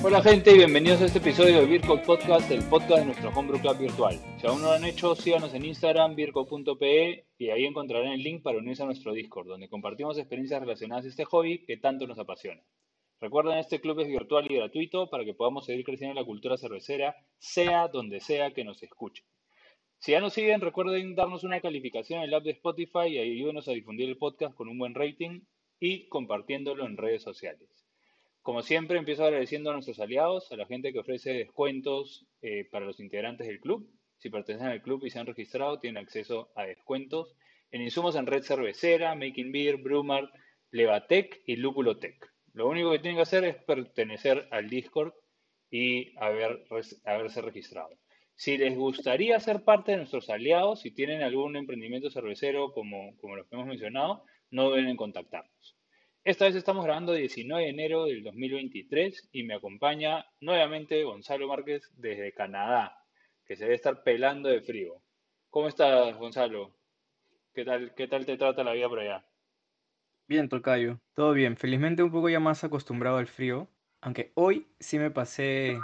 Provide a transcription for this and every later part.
Hola gente y bienvenidos a este episodio de Virco Podcast, el podcast de nuestro Homebrew Club virtual. Si aún no lo han hecho, síganos en Instagram, virco.pe y ahí encontrarán el link para unirse a nuestro Discord, donde compartimos experiencias relacionadas a este hobby que tanto nos apasiona. Recuerden, este club es virtual y gratuito para que podamos seguir creciendo en la cultura cervecera, sea donde sea que nos escuchen. Si ya nos siguen, recuerden darnos una calificación en el app de Spotify y ayúdenos a difundir el podcast con un buen rating y compartiéndolo en redes sociales. Como siempre, empiezo agradeciendo a nuestros aliados, a la gente que ofrece descuentos eh, para los integrantes del club. Si pertenecen al club y se han registrado, tienen acceso a descuentos en insumos en red cervecera, Making Beer, Brumar, Levatec y Lúpulotec. Lo único que tienen que hacer es pertenecer al Discord y haber, haberse registrado. Si les gustaría ser parte de nuestros aliados, si tienen algún emprendimiento cervecero como, los que hemos mencionado, no deben contactarnos. Esta vez estamos grabando 19 de enero del 2023 y me acompaña nuevamente Gonzalo Márquez desde Canadá, que se debe estar pelando de frío. ¿Cómo estás, Gonzalo? ¿Qué tal, qué tal te trata la vida por allá? Bien, Tocayo, todo bien. Felizmente un poco ya más acostumbrado al frío, aunque hoy sí me pasé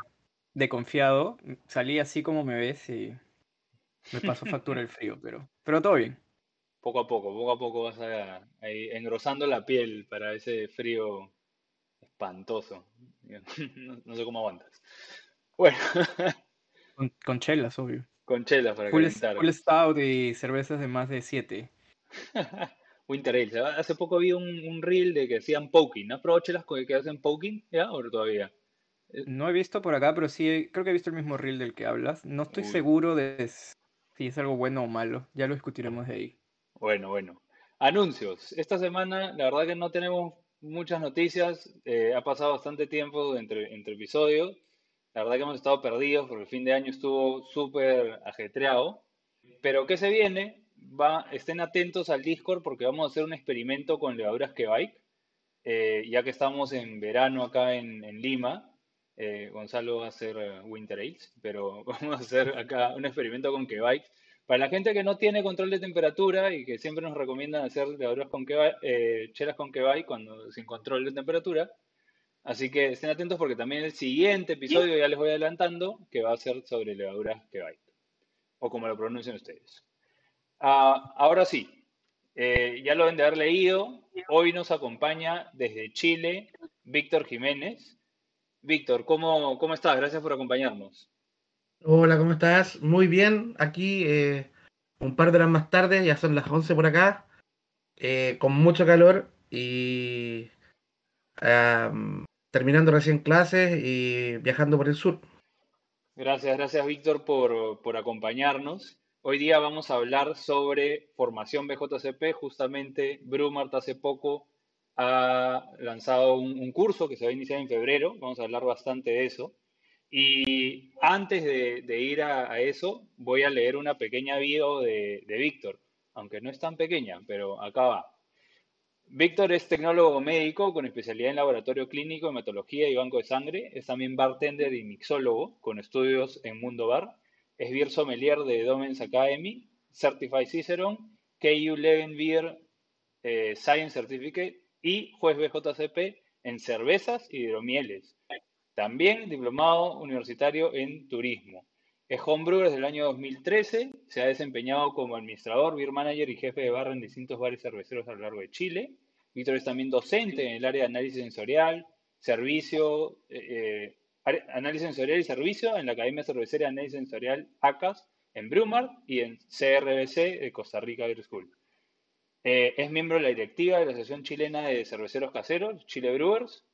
de confiado, salí así como me ves y me pasó factura el frío, pero, pero todo bien poco a poco, poco a poco vas a, engrosando la piel para ese frío espantoso. No, sé cómo aguantas. Bueno. Con, chelas, obvio. Con chelas para full, calentar. Full stout y cervezas de más de 7. Winter Ale. Hace poco vi un, reel de que hacían poking. ¿no? probado chelas que hacen poking ya o todavía? No he visto por acá, pero sí, creo que he visto el mismo reel del que hablas. No estoy seguro de si es algo bueno o malo. Ya lo discutiremos de ahí. Bueno, bueno. Anuncios. Esta semana, la verdad que no tenemos muchas noticias. Eh, ha pasado bastante tiempo entre, entre episodios. La verdad que hemos estado perdidos porque el fin de año estuvo súper ajetreado. Pero ¿qué se viene? Va, estén atentos al Discord porque vamos a hacer un experimento con levaduras Kebike. Eh, ya que estamos en verano acá en, Lima. Eh, Gonzalo va a hacer Winter Ales, pero vamos a hacer acá un experimento con Kebike para la gente que no tiene control de temperatura y que siempre nos recomiendan hacer levaduras con eh, chelas con kebab cuando sin control de temperatura. Así que estén atentos porque también el siguiente episodio ya les voy adelantando que va a ser sobre levaduras kebab. O como lo pronuncian ustedes. Ah, ahora sí, eh, ya lo deben de haber leído. Hoy nos acompaña desde Chile Víctor Jiménez. Víctor, ¿cómo, ¿cómo estás? Gracias por acompañarnos. Hola, ¿cómo estás? Muy bien, aquí eh, un par de horas más tarde, ya son las 11 por acá, eh, con mucho calor y terminando recién clases y viajando por el sur. Gracias, gracias Víctor por, por, acompañarnos. Hoy día vamos a hablar sobre formación BJCP. Justamente Brumart hace poco ha lanzado un, un curso que se va a iniciar en febrero. Vamos a hablar bastante de eso. Y antes de, ir a, eso, voy a leer una pequeña bio de, Víctor, aunque no es tan pequeña, pero acá va. Víctor es tecnólogo médico con especialidad en laboratorio clínico, hematología y banco de sangre. Es también bartender y mixólogo con estudios en Mundo Bar. Es beer sommelier de Domens Academy, Certified Cicerone, KU Leven Beer eh, Science Certificate y juez BJCP en cervezas y hidromieles. También diplomado universitario en turismo. Es homebrewer desde el año 2013. Se ha desempeñado como administrador, beer manager y jefe de barra en distintos bares cerveceros a lo largo de Chile. Víctor es también docente en el área de análisis sensorial, servicio, eh, eh, análisis sensorial y servicio en la Academia Cervecera de Análisis Sensorial ACAS en Brumar y en CRBC de Costa Rica Beer School. Eh, es miembro de la directiva de la Asociación Chilena de Cerveceros Caseros, Chile Brewers,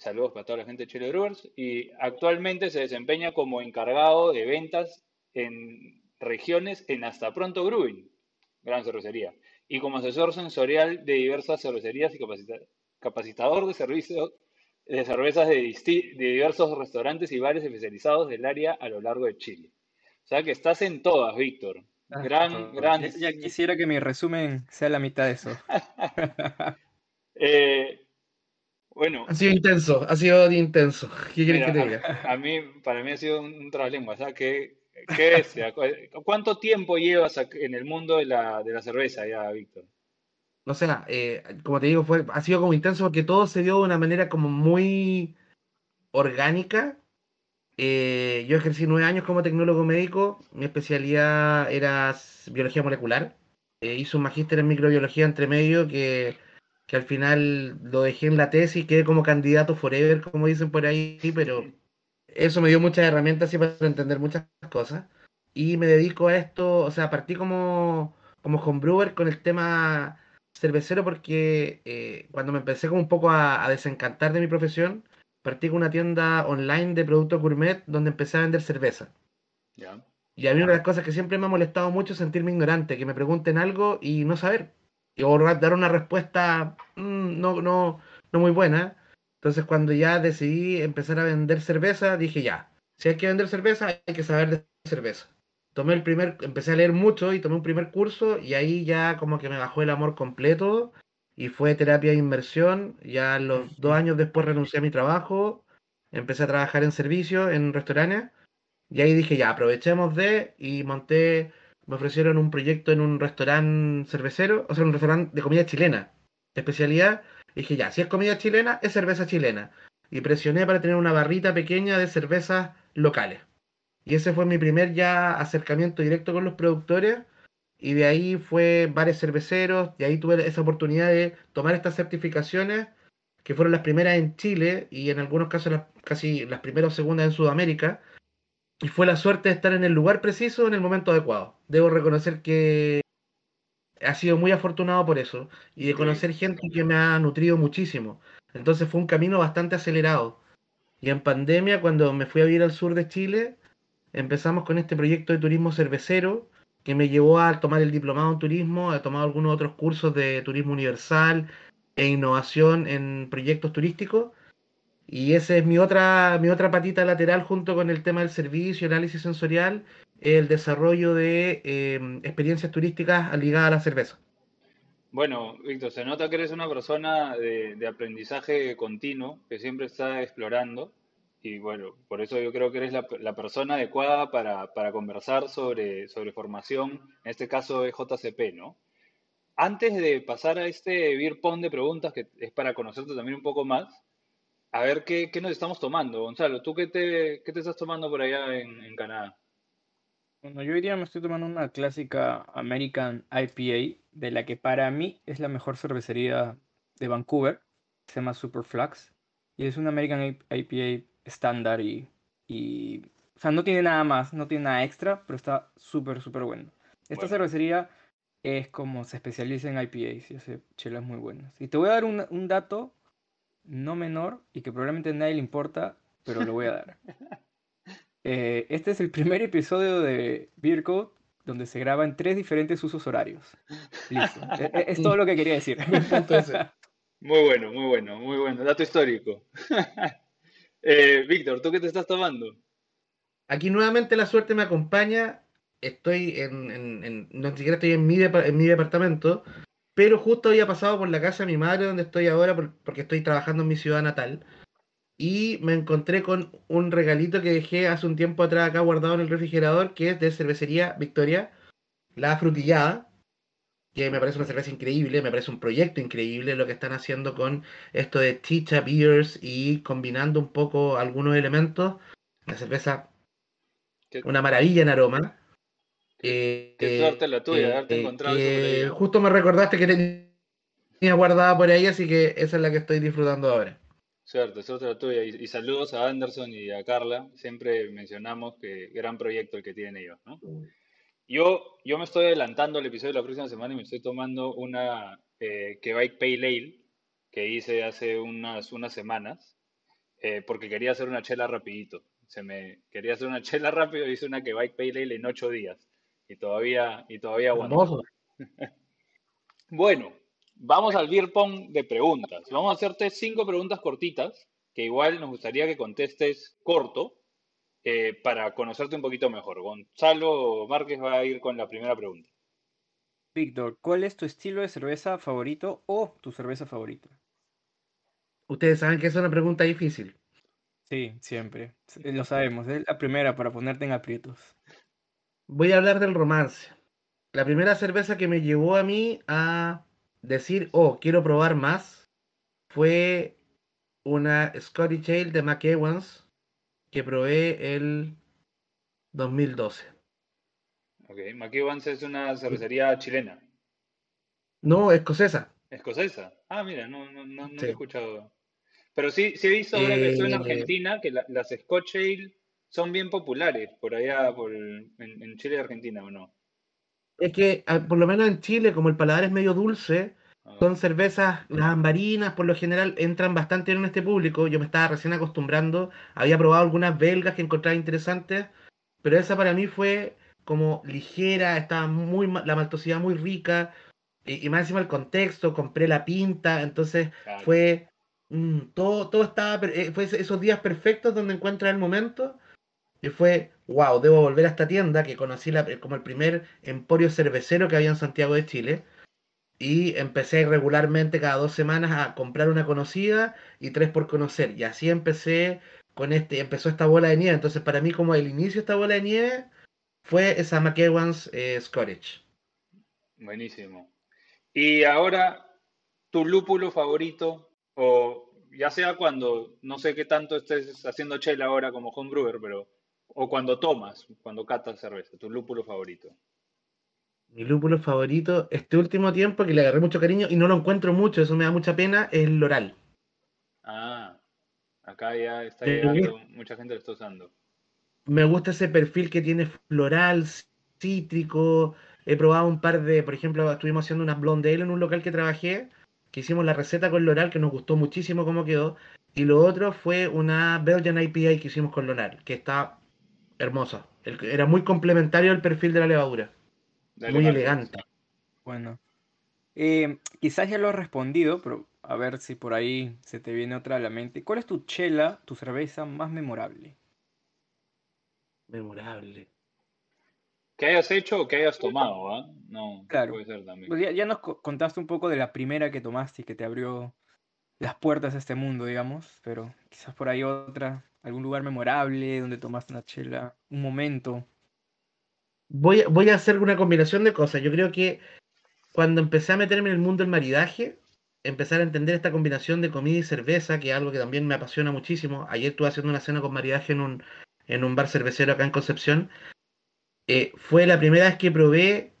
Saludos para toda la gente de Chile Brewers. Y actualmente se desempeña como encargado de ventas en regiones en Hasta Pronto Brewing, gran cervecería. Y como asesor sensorial de diversas cervecerías y capacitador de servicios de cervezas de, diversos restaurantes y bares especializados del área a lo largo de Chile. O sea que estás en todas, Víctor. Ah, Gran, todo. gran. Ya, ya quisiera que mi resumen sea la mitad de eso. Eh, bueno, Ha sido intenso, ha sido intenso. ¿Qué quieres que te diga? a, a mí, para mí ha sido un, un trabalenguas. O sea, ¿qué, qué? ¿Cu- ¿Cuánto tiempo llevas en el mundo de la, de la cerveza ya, Víctor? O sea, eh, como te digo, fue, ha sido como intenso porque todo se dio de una manera como muy orgánica. Eh, yo ejercí nueve años como tecnólogo médico. Mi especialidad era biología molecular. Eh, hice un magíster en microbiología entre medio que, que al final lo dejé en la tesis, quedé como candidato forever, como dicen por ahí, pero eso me dio muchas herramientas así para entender muchas cosas. Y me dedico a esto, o sea, partí como, como homebrewer con el tema cervecero porque eh, cuando me empecé como un poco a, a desencantar de mi profesión, partí con una tienda online de productos gourmet donde empecé a vender cerveza. ¿Ya? Y a mí una de las cosas que siempre me ha molestado mucho es sentirme ignorante, que me pregunten algo y no saber. O dar una respuesta mm, no, no, no muy buena. Entonces cuando ya decidí empezar a vender cerveza, dije ya, si hay que vender cerveza, hay que saber de cerveza. Tomé el primer, empecé a leer mucho y tomé un primer curso y ahí ya como que me bajó el amor completo y fue terapia de inmersión. Ya los dos años después renuncié a mi trabajo, empecé a trabajar en servicio, en restaurantes. Y ahí dije, ya, aprovechemos de, y monté, me ofrecieron un proyecto en un restaurante cervecero, o sea, un restaurante de comida chilena, especialidad. Y dije, ya, si es comida chilena, es cerveza chilena. Y presioné para tener una barrita pequeña de cervezas locales. Y ese fue mi primer ya acercamiento directo con los productores. Y de ahí fue bares cerveceros, y ahí tuve esa oportunidad de tomar estas certificaciones, que fueron las primeras en Chile, y en algunos casos las, casi las primeras o segundas en Sudamérica. Y fue la suerte de estar en el lugar preciso en el momento adecuado. Debo reconocer que ha sido muy afortunado por eso y de conocer gente que me ha nutrido muchísimo. Entonces fue un camino bastante acelerado. Y en pandemia, cuando me fui a vivir al sur de Chile, empezamos con este proyecto de turismo cervecero que me llevó a tomar el diplomado en turismo, a tomar algunos otros cursos de turismo universal e innovación en proyectos turísticos. Y esa es mi otra, mi otra patita lateral junto con el tema del servicio, análisis sensorial, el desarrollo de eh, experiencias turísticas ligadas a la cerveza. Bueno, Víctor, se nota que eres una persona de, aprendizaje continuo, que siempre está explorando. Y bueno, por eso yo creo que eres la, la persona adecuada para, para conversar sobre, sobre formación, en este caso de JCP, ¿no? Antes de pasar a este beer pong de preguntas, que es para conocerte también un poco más, a ver qué, qué nos estamos tomando. Gonzalo, ¿tú qué te, qué te estás tomando por allá en, en Canadá? Bueno, yo hoy día me estoy tomando una clásica American IPA, de la que para mí es la mejor cervecería de Vancouver. Se llama Super Flux. Y es una American IPA estándar y, y... O sea, no tiene nada más, no tiene nada extra, pero está súper, súper bueno. Esta Bueno. cervecería es como se especializa en IPAs y hace chelas muy buenas. Y te voy a dar un, un dato no menor y que probablemente a nadie le importa, pero lo voy a dar. Eh, este es el primer episodio de Beer Code donde se graba en tres diferentes usos horarios. Listo. E- e- Es todo lo que quería decir. Muy bueno, muy bueno, muy bueno. Dato histórico. Eh, Víctor, ¿tú qué te estás tomando? aquí nuevamente la suerte me acompaña. Estoy en, en- en- no siquiera estoy en mi, en mi departamento, pero justo había pasado por la casa de mi madre donde estoy ahora por- porque estoy trabajando en mi ciudad natal. Y me encontré con un regalito que dejé hace un tiempo atrás acá guardado en el refrigerador, que es de cervecería Victoria, la frutillada, que me parece una cerveza increíble, me parece un proyecto increíble lo que están haciendo con esto de chicha beers y combinando un poco algunos elementos. La cerveza, ¿Qué, una maravilla en aroma. Qué- Eh, qué suerte la tuya de haberte eh, encontrado que justo me recordaste que tenía guardada por ahí, así que esa es la que estoy disfrutando ahora. Suerte, suerte la tuya. Y, y saludos a Anderson y a Carla. Siempre mencionamos que gran proyecto el que tienen ellos, ¿no? Yo, yo me estoy adelantando al episodio de la próxima semana y me estoy tomando una eh, Quebec Pale Ale que hice hace unas, unas semanas eh, porque quería hacer una chela rapidito. Se me quería hacer una chela rápido y hice una Quebec Pale Ale en ocho días y todavía y todavía aguanto. Hermoso. Bueno, vamos al beer pong de preguntas. Vamos a hacerte cinco preguntas cortitas que que igual nos gustaría que contestes corto eh, para conocerte un poquito mejor. Gonzalo Márquez va a ir con la primera pregunta. Víctor, ¿cuál es tu estilo de cerveza favorito o tu cerveza favorita? Ustedes saben que es una pregunta difícil. Sí, siempre. Lo sabemos. Es la primera para ponerte en aprietos. Voy a hablar del romance. La primera cerveza que me llevó a mí a decir, oh, quiero probar más, fue una Scottish Ale de McEwans que probé el 2012. Ok, McEwans es una cervecería chilena. No, escocesa. ¿Escocesa? Ah, mira, no, no, no, he escuchado. Pero sí, sí he visto ahora que estoy en eh, Argentina que las Scotch Ale son bien populares por allá, por, en, Chile y Argentina, ¿o no? Es que, ah, por lo menos en Chile, como el paladar es medio dulce, ah. son cervezas, las ambarinas por lo general entran bastante en este público. Yo me estaba recién acostumbrando, había probado algunas belgas que encontraba interesantes, pero esa para mí fue como ligera, estaba muy, la maltosidad muy rica, y, más encima el contexto, compré la pinta, entonces fue mm, todo, todo estaba, eh, fue esos días perfectos donde encuentras el momento y fue, wow, debo volver a esta tienda que conocí como el primer emporio cervecero que había en Santiago de Chile. Y empecé regularmente cada dos semanas a comprar una conocida y tres por conocer. Y así empecé con este, empezó esta bola de nieve. Entonces para mí como el inicio de esta bola de nieve fue esa McEwan's eh, Scottish. Buenísimo. Y ahora, tu lúpulo favorito, o ya sea cuando, no sé qué tanto estés haciendo chela ahora como homebrewer, pero o cuando tomas, cuando catas cerveza, tu lúpulo favorito. Mi lúpulo favorito, este último tiempo que le agarré mucho cariño y no lo encuentro mucho, eso me da mucha pena, es el Loral. Ah, acá ya está llegando, mucha gente lo está usando. Me gusta ese perfil que tiene floral, cítrico. He probado un par de, por ejemplo, estuvimos haciendo unas blonde ale en un local que trabajé, que hicimos la receta con Loral, que nos gustó muchísimo cómo quedó. Y lo otro fue una Belgian IPA que hicimos con Loral, que está hermosa. Era muy complementario al perfil de la levadura. muy elegante. Bueno. Eh, quizás ya lo has respondido, pero a ver si por ahí se te viene otra a la mente. ¿Cuál es tu chela, tu cerveza más memorable? Memorable. Que hayas hecho o que hayas tomado, ¿ah? No, claro. puede ser también. Pues ya, nos contaste un poco de la primera que tomaste y que te abrió las puertas a este mundo, digamos, pero quizás por ahí otra algún lugar memorable donde tomaste una chela, un momento. Voy, voy a hacer una combinación de cosas. Yo creo que cuando empecé a meterme en el mundo del maridaje, empezar a entender esta combinación de comida y cerveza, que es algo que también me apasiona muchísimo. Ayer estuve haciendo una cena con maridaje en un, en un bar cervecero acá en Concepción. Eh, fue la primera vez que probé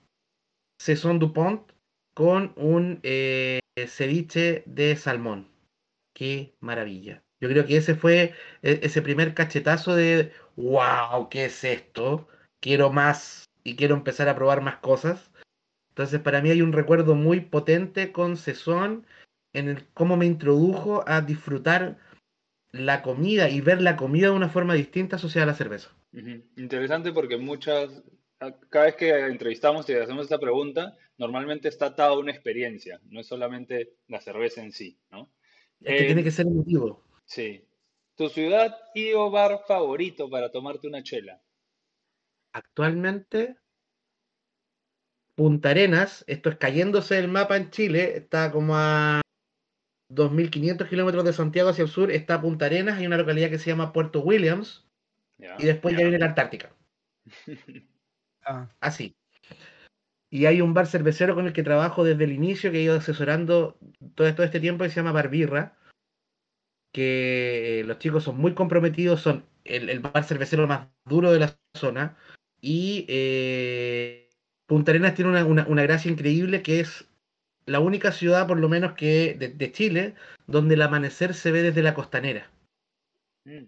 Saison Dupont con un eh, ceviche de salmón. Qué maravilla. Yo creo que ese fue e, ese primer cachetazo de, wow, ¿qué es esto? Quiero más y quiero empezar a probar más cosas. Entonces para mí hay un recuerdo muy potente con Cezón en el cómo me introdujo a disfrutar la comida y ver la comida de una forma distinta asociada a la cerveza. Interesante porque muchas, cada vez que entrevistamos y hacemos esta pregunta, normalmente está atada a una experiencia, no es solamente la cerveza en sí, ¿no? Es que tiene que ser emotivo. Sí. ¿Tu ciudad y o bar favorito para tomarte una chela? Actualmente, Punta Arenas, esto es cayéndose el mapa en Chile, está como a 2.500 kilómetros de Santiago hacia el sur, está Punta Arenas, hay una localidad que se llama Puerto Williams, y después ya viene la Antártica. ah. Así. Y hay un bar cervecero con el que trabajo desde el inicio, que he ido asesorando todo, todo este tiempo, que se llama Barbirra que los chicos son muy comprometidos, son el, bar cervecero más duro de la zona. Y eh, Punta Arenas tiene una, gracia increíble que es la única ciudad, por lo menos que de, Chile, donde el amanecer se ve desde la costanera. Mm.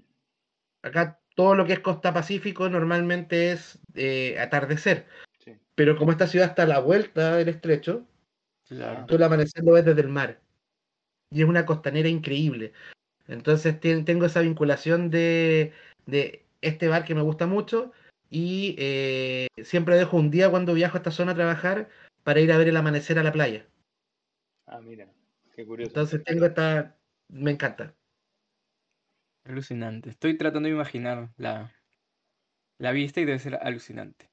Acá todo lo que es costa pacífico normalmente es eh, atardecer. Pero como esta ciudad está a la vuelta del estrecho, tú el amanecer lo ves desde el mar. Y es una costanera increíble. Entonces tengo esa vinculación de, este bar que me gusta mucho y eh, siempre dejo un día cuando viajo a esta zona a trabajar para ir a ver el amanecer a la playa. Ah, mira, qué curioso. Entonces tengo esta, me encanta. Alucinante. Estoy tratando de imaginar la, la vista y debe ser alucinante.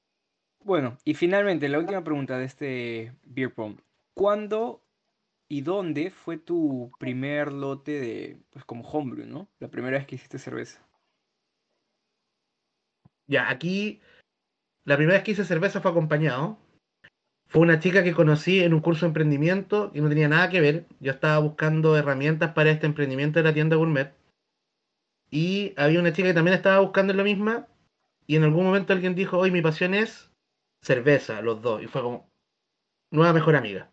Bueno, y finalmente, la última pregunta de este Beer Pong. ¿Cuándo y dónde fue tu primer lote de, pues como homebrew, ¿no? La primera vez que hiciste cerveza. Ya, aquí la primera vez que hice cerveza fue acompañado. Fue una chica que conocí en un curso de emprendimiento y no tenía nada que ver. Yo estaba buscando herramientas para este emprendimiento de la tienda gourmet. Y había una chica que también estaba buscando lo misma. Y en algún momento alguien dijo, hoy mi pasión es cerveza, los dos. Y fue como, nueva mejor amiga.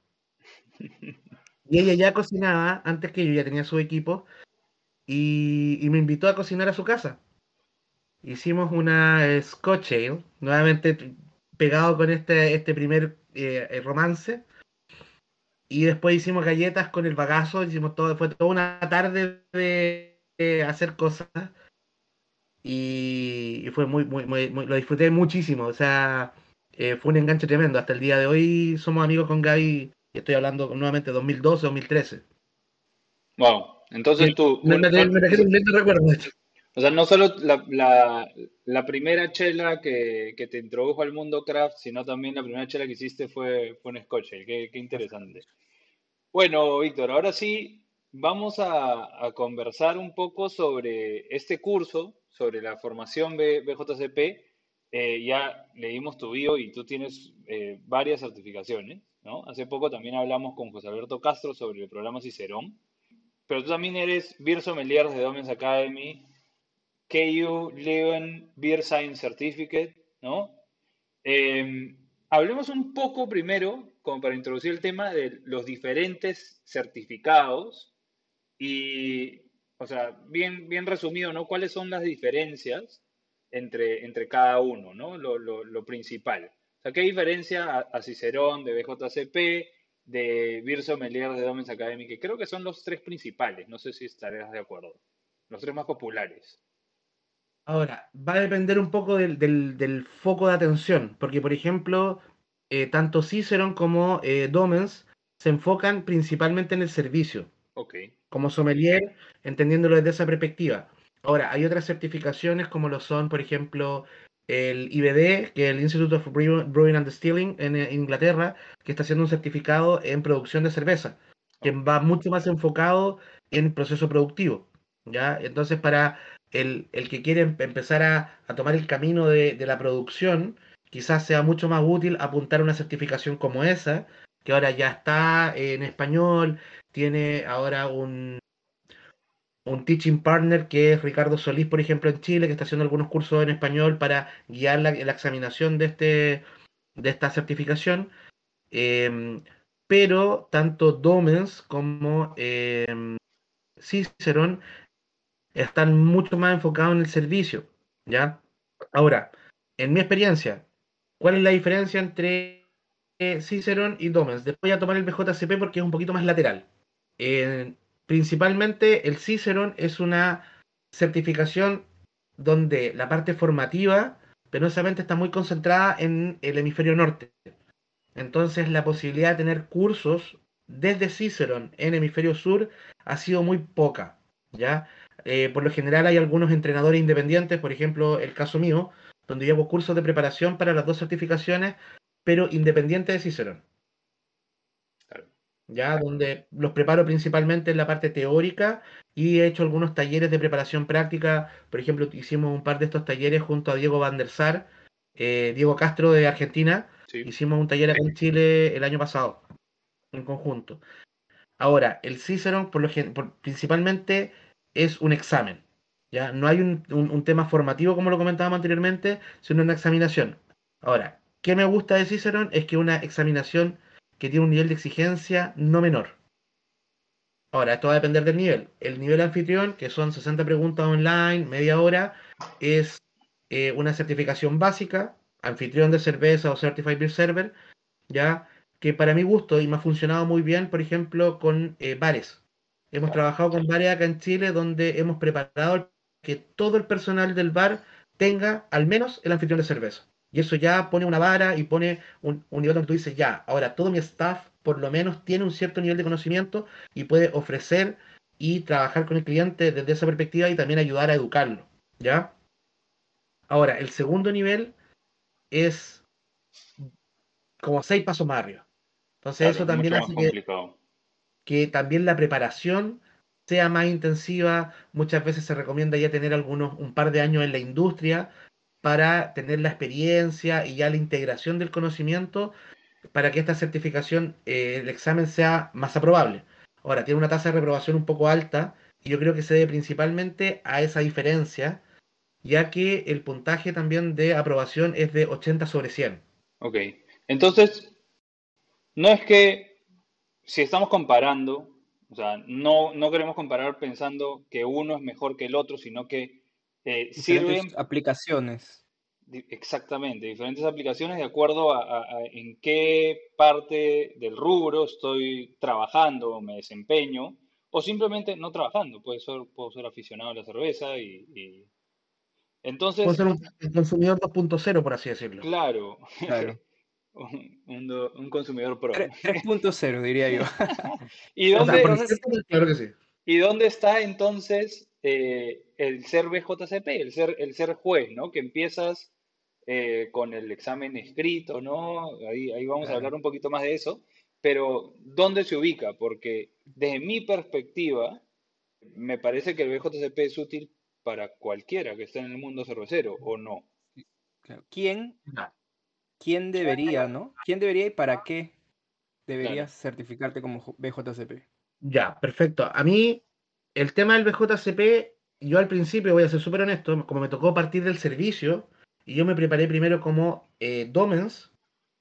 Y ella ya cocinaba antes que yo, ya tenía su equipo. Y, y me invitó a cocinar a su casa. Hicimos una Scotch Ale, nuevamente pegado con este, este primer eh, eh, romance. Y después hicimos galletas con el bagazo, hicimos todo, fue toda una tarde de, hacer cosas. Y, fue muy, muy, muy, lo disfruté muchísimo. O sea, eh, fue un enganche tremendo. Hasta el día de hoy somos amigos con Gaby, y estoy hablando nuevamente de 2012, 2013. Wow, entonces tú... Me, me, recuerdo, o sea, no solo la, primera chela que, te introdujo al mundo craft, sino también la primera chela que hiciste fue, fue un Scotch. Qué, qué interesante. Bueno, Víctor, ahora sí vamos a, conversar un poco sobre este curso, sobre la formación BJCP. Eh, ya leímos tu bio y tú tienes eh, varias certificaciones, Hace poco también hablamos con José Alberto Castro sobre el programa Cicerón, pero tú también eres Beer Sommelier de Domens Academy, KU Leuven Beer Science Certificate, ¿no? Em, hablemos un poco primero, como para introducir el tema, de los diferentes certificados y, o sea, bien, bien resumido, ¿no? ¿Cuáles son las diferencias entre, entre cada uno, ¿no? Lo, principal. O sea, ¿qué diferencia a, Cicerón de BJCP, de Beer Sommelier de Domens Academy? Que creo que son los tres principales, no sé si estarás de acuerdo. Los tres más populares. Ahora, va a depender un poco del, foco de atención, porque por ejemplo, eh, tanto Cicerón como eh, Domens se enfocan principalmente en el servicio. Como sommelier, entendiéndolo desde esa perspectiva. Ahora, hay otras certificaciones como lo son, por ejemplo, el IBD, que es el Institute of Brewing and Distilling en eh, Inglaterra, que está haciendo un certificado en producción de cerveza, que va mucho más enfocado en proceso productivo. ¿ya? Entonces, para el, que quiere em, empezar a, tomar el camino de, la producción, quizás sea mucho más útil apuntar a una certificación como esa, que ahora ya está en español, tiene ahora un, un teaching partner que es Ricardo Solís, por ejemplo, en Chile, que está haciendo algunos cursos en español para guiar la, examinación de, este, de esta certificación. Em, pero tanto Domens como eh, Cicerón están mucho más enfocados en el servicio, ¿ya? Ahora, en mi experiencia, ¿cuál es la diferencia entre eh, Cicerón y Domens? Después voy a tomar el BJCP porque es un poquito más lateral. Principalmente el Cicerón es una certificación donde la parte formativa penosamente está muy concentrada en el hemisferio norte. Entonces la posibilidad de tener cursos desde Cicerón en hemisferio sur ha sido muy poca, ¿ya? Eh, por lo general hay algunos entrenadores independientes, por ejemplo, el caso mío, donde llevo cursos de preparación para las dos certificaciones, pero independiente de Cicerón. Ya, donde los preparo principalmente en la parte teórica y he hecho algunos talleres de preparación práctica. Por ejemplo, hicimos un par de estos talleres junto a Diego Van der Sar, eh, Diego Castro de Argentina. Hicimos un taller acá en Chile el año pasado, en conjunto. Ahora, el Cicerón, por lo, por, principalmente es un examen. ¿ya? No hay un, tema formativo como lo comentábamos anteriormente, sino una examinación. Ahora, ¿qué me gusta de Cicerón? Es que una examinación que tiene un nivel de exigencia no menor. Ahora, esto va a depender del nivel. El nivel anfitrión, que son 60 preguntas online, media hora, es eh, una certificación básica, anfitrión de cerveza o Certified Beer Server, ya que para mi gusto y me ha funcionado muy bien, por ejemplo, con eh, bares. Hemos trabajado con varias acá en Chile donde hemos preparado que todo el personal del bar tenga al menos el anfitrión de cerveza. Y eso ya pone una vara y pone un, nivel donde tú dices, ya, ahora todo mi staff por lo menos tiene un cierto nivel de conocimiento y puede ofrecer y trabajar con el cliente desde esa perspectiva y también ayudar a educarlo, ¿ya? Ahora, el segundo nivel es como seis pasos más arriba. Entonces Claro, eso es también hace que, que también la preparación sea más intensiva. Muchas veces se recomienda ya tener algunos, un par de años en la industria para tener la experiencia y ya la integración del conocimiento para que esta certificación, eh, el examen sea más aprobable. Ahora, tiene una tasa de reprobación un poco alta y yo creo que se debe principalmente a esa diferencia, ya que el puntaje también de aprobación es de 80 sobre 100. Ok. Entonces, no es que si estamos comparando, o sea, no, no queremos comparar pensando que uno es mejor que el otro, sino que eh, sirven Diferentes aplicaciones. exactamente diferentes aplicaciones de acuerdo a, a- a en qué parte del rubro estoy trabajando o me desempeño, o simplemente no trabajando. Puede ser, puedo ser aficionado a la cerveza y, y- Puede entonces, ser un, consumidor 2.0, por así decirlo. claro, Claro. un, un un consumidor pro. Tre- 3.0 diría yo. ¿Y O sea, dónde, por Entonces- cierto, claro que sí. ¿Y dónde está entonces eh, el ser BJCP, el ser, el ser juez, ¿no? Que empiezas eh, con el examen escrito, ¿no? Ahí, ahí vamos a hablar un poquito más de eso, pero ¿dónde se ubica? Porque desde mi perspectiva, me parece que el BJCP es útil para cualquiera que esté en el mundo cervecero, ¿o no? Claro. ¿Quién, quién debería, no? ¿Quién debería y para qué deberías certificarte como BJCP? Ya, perfecto. A mí, el tema del BJCP, yo al principio, voy a ser súper honesto, como me tocó partir del servicio, y yo me preparé primero como eh, Domens,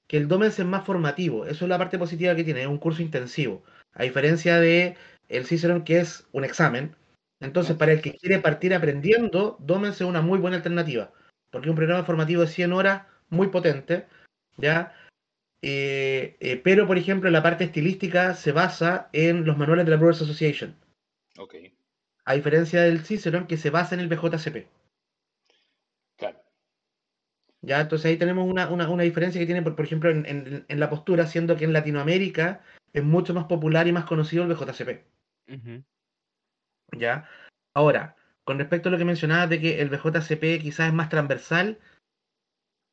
que el Domens es más formativo. Eso es la parte positiva que tiene, es un curso intensivo. A diferencia de el Cicerón, que es un examen. Entonces, para el que quiere partir aprendiendo, Domens es una muy buena alternativa. Porque es un programa formativo de 100 horas, muy potente, ¿ya? Eh, eh, pero, por ejemplo, la parte estilística se basa en los manuales de la Brewers Association, Ok, a diferencia del Cicerón que se basa en el BJCP. claro. ¿ya? Entonces ahí tenemos una, una- una diferencia que tiene, por, por ejemplo, en, en- en la postura, siendo que en Latinoamérica es mucho más popular y más conocido el BJCP. Ujú. ¿ya? Ahora, con respecto a lo que mencionabas de que el BJCP quizás es más transversal,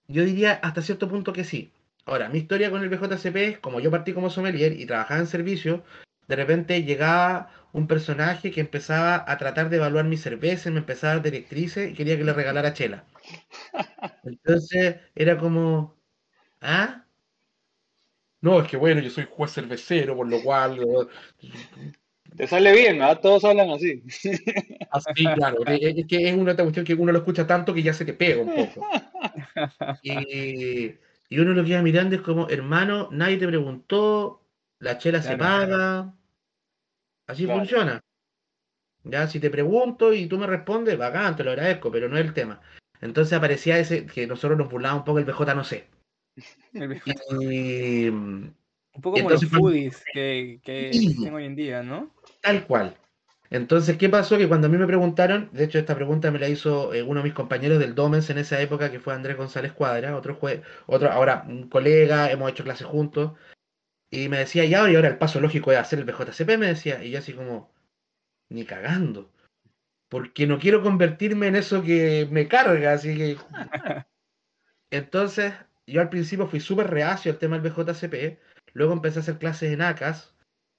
yo diría hasta cierto punto que sí. Ahora, mi historia con el BJCP es como yo partí como sommelier y trabajaba en servicio, de repente llegaba un personaje que empezaba a tratar de evaluar mi cerveza, me empezaba a dar directrices y quería que le regalara chela. Entonces era como, ¿ah? No, es que bueno, yo soy juez cervecero, por lo cual... Te sale bien, ¿ah? Todos hablan así. Así, claro. Es que es una otra cuestión que uno lo escucha tanto que ya se te pega un poco. Y, y uno lo queda mirando es como, hermano, nadie te preguntó, la chela se Claro. Así Claro. funciona. Ya, si te pregunto y tú me respondes, bacán, te lo agradezco, pero no es el tema. Entonces aparecía ese que nosotros nos burlábamos un poco el BJ, no sé. El BJ. Y, Un poco como entonces los foodies que, que hoy en día, ¿no? Tal cual. Entonces, ¿qué pasó? Que cuando a mí me preguntaron, de hecho esta pregunta me la hizo eh, uno de mis compañeros del Domens en esa época, que fue Andrés González Cuadra, otro jue- otro, ahora un colega, hemos hecho clases juntos, y me decía, ya, y ahora el paso lógico es hacer el BJCP, me decía, y yo así como, ni cagando, porque no quiero convertirme en eso que me carga, así que... Entonces, yo al principio fui súper reacio al tema del BJCP, luego empecé a hacer clases en ACAS,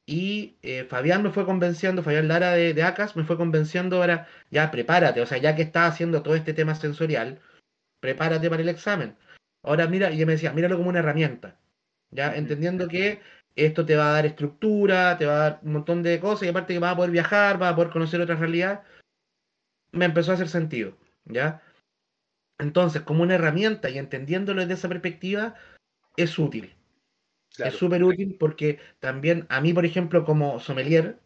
y eh, Fabián me fue convenciendo, Fabián Lara de, ACAS me fue convenciendo ahora, ya prepárate, o sea, ya que estás haciendo todo este tema sensorial, prepárate para el examen. Ahora mira, y él me decía, míralo como una herramienta, ya entendiendo que esto te va a dar estructura, te va a dar un montón de cosas, y aparte que vas a poder viajar, vas a poder conocer otra realidad, me empezó a hacer sentido, ¿ya? Entonces, como una herramienta y entendiéndolo desde esa perspectiva, es útil. Claro. Es súper útil porque también a mí, por ejemplo, como sommelier,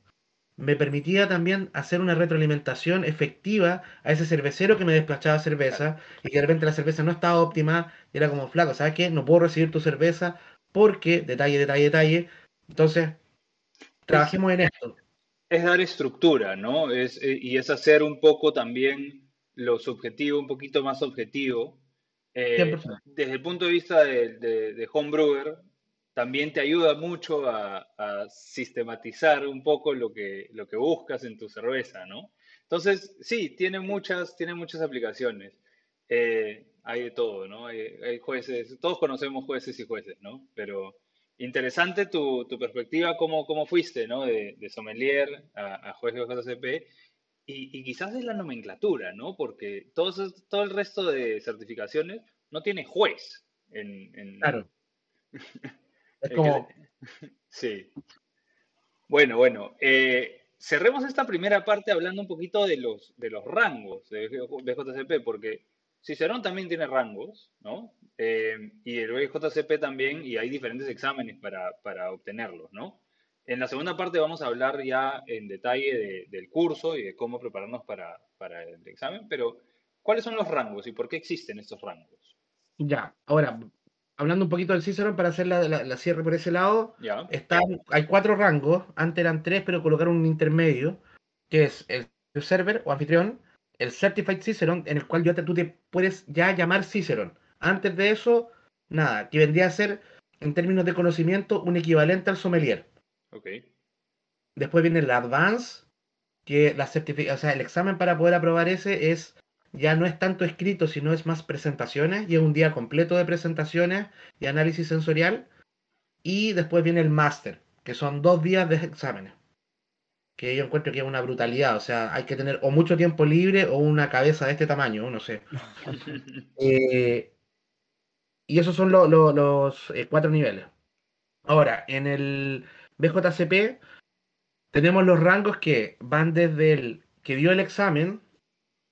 me permitía también hacer una retroalimentación efectiva a ese cervecero que me despachaba cerveza y que de repente la cerveza no estaba óptima y era como flaco, ¿sabes qué? No puedo recibir tu cerveza porque, detalle, detalle, detalle. Entonces, trabajemos en esto. es dar estructura, ¿no? Es, eh, y es hacer un poco también lo subjetivo, un poquito más objetivo. Eh, 100%. desde el punto de vista de, de, de homebrewer, también te ayuda mucho a, sistematizar un poco lo que, lo que buscas en tu cerveza, ¿no? Entonces, sí, tiene muchas, tiene muchas aplicaciones. Eh, hay de todo, ¿no? Hay, jueces, todos conocemos jueces y jueces, ¿no? Pero interesante tu, perspectiva, cómo, cómo fuiste, ¿no? De, sommelier a, juez de JCP y, y, quizás de la nomenclatura, ¿no? Porque todo, todo el resto de certificaciones no tiene juez. En, Claro. Es como... Sí. Bueno, bueno. Eh, cerremos esta primera parte hablando un poquito de los, de los rangos de BJCP, porque Cicerón también tiene rangos, ¿no? Eh, y el BJCP también, y hay diferentes exámenes para, para, obtenerlos, ¿no? En la segunda parte vamos a hablar ya en detalle del curso y de cómo prepararnos para, para el examen, pero ¿cuáles son los rangos y por qué existen estos rangos? Ya, ahora, hablando un poquito del Cicerón para hacer la, cierre por ese lado, hay cuatro rangos, antes eran tres, pero colocaron un intermedio, que es el server o anfitrión, el Certified Cicerón, en el cual yo te, tú te puedes ya llamar Cicerón. Antes de eso, nada, que vendría a ser, en términos de conocimiento, un equivalente al sommelier. Ok. Después viene el Advance, que la certificación, o sea, el examen para poder aprobar ese es ya no es tanto escrito, sino es más presentaciones, y es un día completo de presentaciones y análisis sensorial. Y después viene el máster, que son dos días de exámenes. Que yo encuentro que es una brutalidad, o sea, hay que tener o mucho tiempo libre o una cabeza de este tamaño, no sé. Eh, y esos son los eh, cuatro niveles. Ahora, en el BJCP tenemos los rangos que van desde el que dio el examen,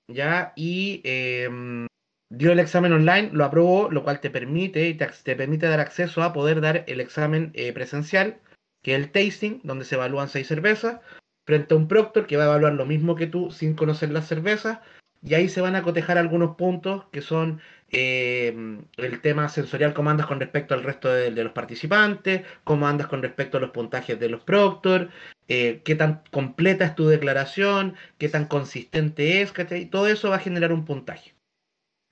¿ya? Y em, dio el examen online, lo aprobó, lo cual te permite, te, permite dar acceso a poder dar el examen eh, presencial, que es el tasting, donde se evalúan seis cervezas, frente a un proctor que va a evaluar lo mismo que tú sin conocer las cervezas, y ahí se van a cotejar algunos puntos que son em, el tema sensorial, cómo andas con respecto al resto de, los participantes, cómo andas con respecto a los puntajes de los proctor, eh, qué tan completa es tu declaración, qué tan consistente es, Todo eso va a generar un puntaje.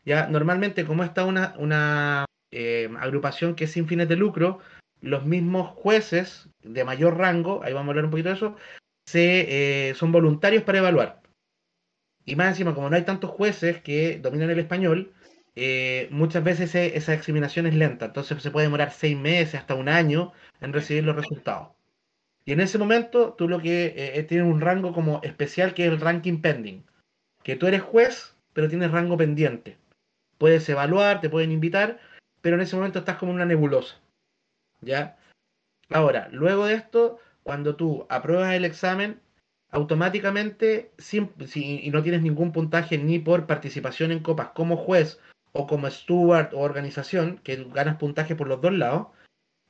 Ya, normalmente, como está una, una eh, agrupación que es sin fines de lucro, los mismos jueces de mayor rango, ahí vamos a hablar un poquito de eso, se, eh, son voluntarios para evaluar. Y más encima, como no hay tantos jueces que dominan el español, muchas veces esa examinación es lenta, entonces se puede demorar seis meses hasta un año en recibir los resultados. Y en ese momento tú lo que eh, tienes un rango como especial que es el ranking pending. Que tú eres juez, pero tienes rango pendiente. Puedes evaluar, te pueden invitar, pero en ese momento estás como en una nebulosa. ¿Ya? Ahora, luego de esto, cuando tú apruebas el examen, automáticamente, si, y no tienes ningún puntaje ni por participación en copas como juez o como steward o organización, que ganas puntaje por los dos lados,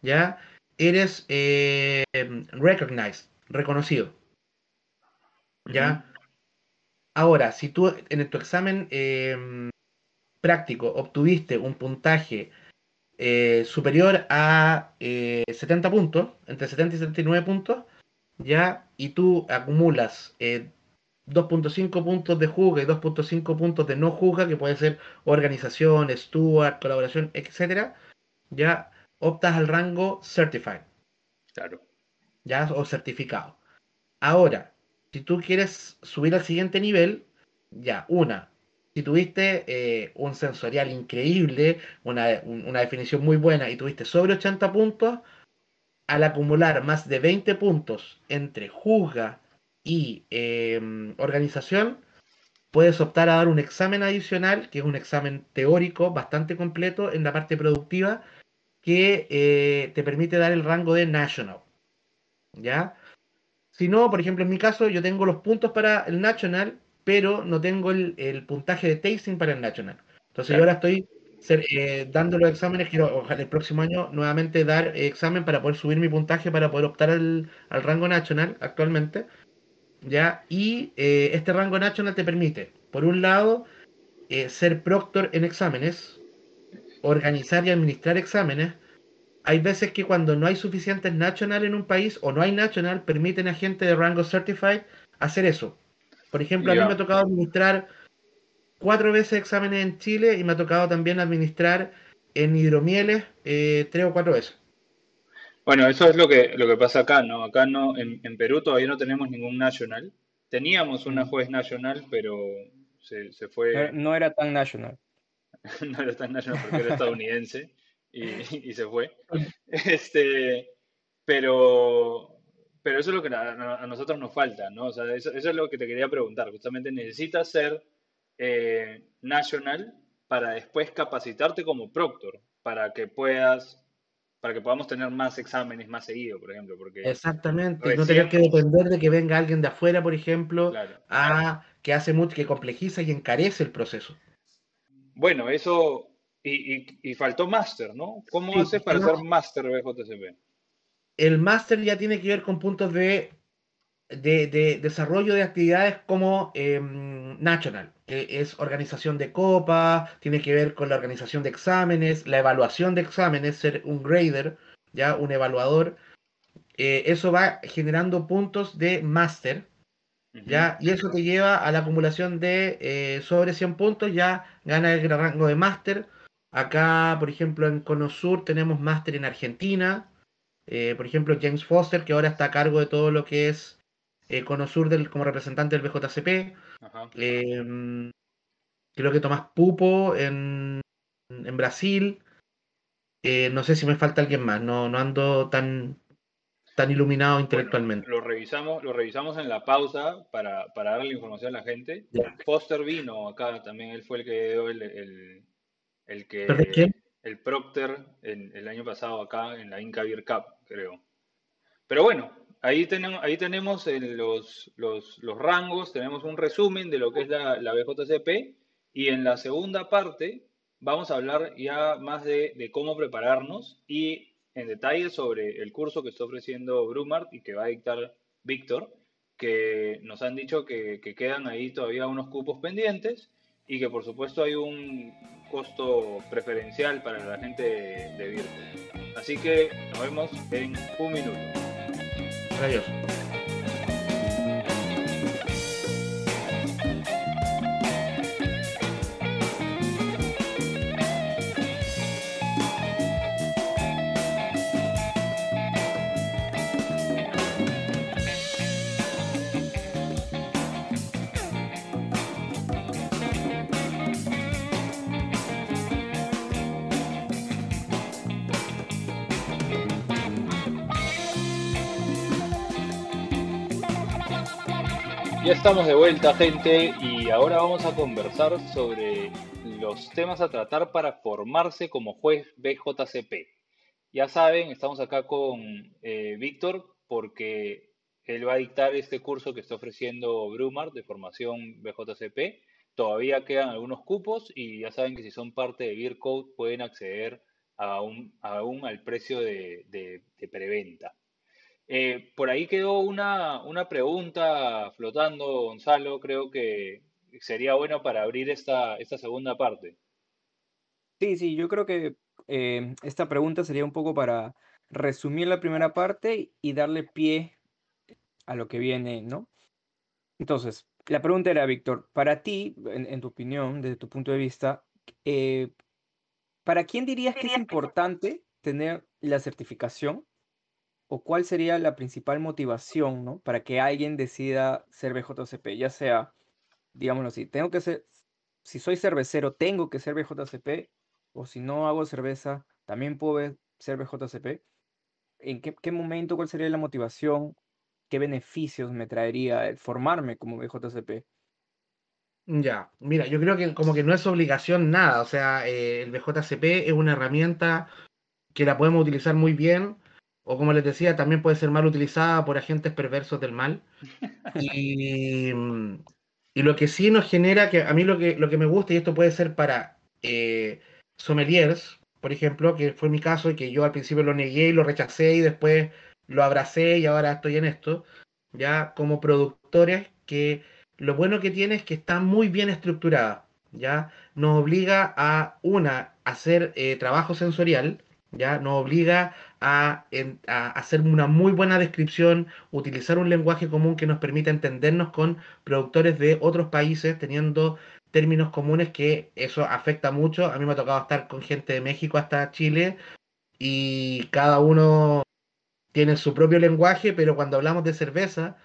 ¿ya? eres eh, recognized, reconocido. ¿Ya? Ahora, si tú en tu examen em, práctico obtuviste un puntaje eh, superior a 70 eh, puntos, entre 70 y 79 puntos, ya, y tú acumulas 2.5 puntos de juga y 2.5 puntos de no juga, que puede ser organización, steward, colaboración, etcétera, ya optas al rango Certified. Claro. Ya, o certificado. Ahora, si tú quieres subir al siguiente nivel, ya, una, si tuviste eh, un sensorial increíble, una, definición muy buena y tuviste sobre 80 puntos, al acumular más de 20 puntos entre juzga y em, organización, puedes optar a dar un examen adicional, que es un examen teórico bastante completo en la parte productiva, que eh, te permite dar el rango de National. ¿Ya? Si no, por ejemplo, en mi caso, yo tengo los puntos para el National, pero no tengo el, puntaje de tasting para el National. Entonces yo ahora estoy eh, dando los exámenes, quiero ojalá el próximo año nuevamente dar examen para poder subir mi puntaje, para poder optar al, rango National actualmente. ¿Ya? Y eh, este rango National te permite, por un lado, ser proctor en exámenes, organizar y administrar exámenes, hay veces que cuando no hay suficientes national en un país o no hay national, permiten a gente de rango certified hacer eso. Por ejemplo, a mí me ha tocado administrar cuatro veces exámenes en Chile y me ha tocado también administrar en hidromieles eh, tres o cuatro veces. Bueno, eso es lo que, lo que pasa acá, ¿no? Acá no, en, en Perú todavía no tenemos ningún national. Teníamos una Mm. juez nacional, pero se, fue, no era tan national. no era tan nacional porque era estadounidense y, y se fue. Este, pero, pero eso es lo que a, a nosotros nos falta, ¿no? O sea, eso, eso es lo que te quería preguntar. Justamente necesitas ser eh, national para después capacitarte como proctor, para que puedas, para que podamos tener más exámenes más seguido, por ejemplo, porque Exactamente, no tener que depender de que venga alguien de afuera, por ejemplo, claro. a que hace mucho, que complejiza y encarece el proceso. Bueno, eso, y, y, y faltó máster, ¿no? ¿Cómo Sí, haces para no, ser máster BJCP? El máster ya tiene que ver con puntos de, de, de desarrollo de actividades como em, National, que es organización de copas, tiene que ver con la organización de exámenes, la evaluación de exámenes, ser un grader, ya un evaluador. Eh, eso va generando puntos de máster, ¿ya? Y eso te lleva a la acumulación de eh, sobre 100 puntos, ya gana el rango de máster. Acá, por ejemplo, en Conosur tenemos máster en Argentina. Eh, por ejemplo, James Foster, que ahora está a cargo de todo lo que es eh, Conosur del, como representante del BJCP. Ajá. Eh, creo que Tomás Pupo en, en Brasil. Eh, no sé si me falta alguien más, no, no ando tan, tan iluminado Bueno, intelectualmente. lo revisamos, lo revisamos en la pausa para, para darle la información a la gente. Ya. Foster vino acá también, él fue el que dio el, el, el ¿Perdón, que el Procter en- el año pasado acá en la Inca Beer Cup, creo. Pero bueno, ahí tenemos, ahí tenemos el- los, los, los rangos, tenemos un resumen de lo que es la, la BJCP y en la segunda parte vamos a hablar ya más de, cómo prepararnos y en detalle sobre el curso que está ofreciendo Brumart y que va a dictar Víctor, que nos han dicho que quedan ahí todavía unos cupos pendientes y que por supuesto hay un costo preferencial para la gente de, Virgo. Así que nos vemos en un minuto. Maravilloso. Estamos de vuelta, gente, y ahora vamos a conversar sobre los temas a tratar para formarse como juez BJCP. Ya saben, estamos acá con eh, Víctor porque él va a dictar este curso que está ofreciendo Brumar de formación BJCP. Todavía quedan algunos cupos y ya saben que si son parte de Beer Code pueden acceder aún, al precio de preventa. Eh, por ahí quedó una, una pregunta flotando, Gonzalo. Creo que sería bueno para abrir esta, esta segunda parte. Sí, sí, yo creo que eh, esta pregunta sería un poco para resumir la primera parte y darle pie a lo que viene, ¿no? Entonces, la pregunta era, Víctor, para ti, en, en tu opinión, desde tu punto de vista, eh, ¿para quién dirías que es importante tener la certificación? ¿O cuál sería la principal motivación, ¿no? Para que alguien decida ser BJCP, ya sea, digámoslo así, tengo que ser, si soy cervecero, tengo que ser BJCP, o si no hago cerveza, también puedo ser BJCP. ¿En qué, qué momento, cuál sería la motivación? ¿Qué beneficios me traería el formarme como BJCP? Ya, mira, yo creo que como que no es obligación nada, o sea, eh, el BJCP es una herramienta que la podemos utilizar muy bien, o como les decía, también puede ser mal utilizada por agentes perversos del mal. Y, y lo que sí nos genera, que a mí lo que, lo que me gusta, y esto puede ser para eh, sommeliers, por ejemplo, que fue mi caso y que yo al principio lo negué y lo rechacé y después lo abracé y ahora estoy en esto, ya como productores que lo bueno que tiene es que está muy bien estructurada, ya nos obliga a una hacer eh, trabajo sensorial, ya nos obliga a, a hacer una muy buena descripción, utilizar un lenguaje común que nos permita entendernos con productores de otros países, teniendo términos comunes que eso afecta mucho. A mí me ha tocado estar con gente de México hasta Chile y cada uno tienen su propio lenguaje, pero cuando hablamos de cerveza,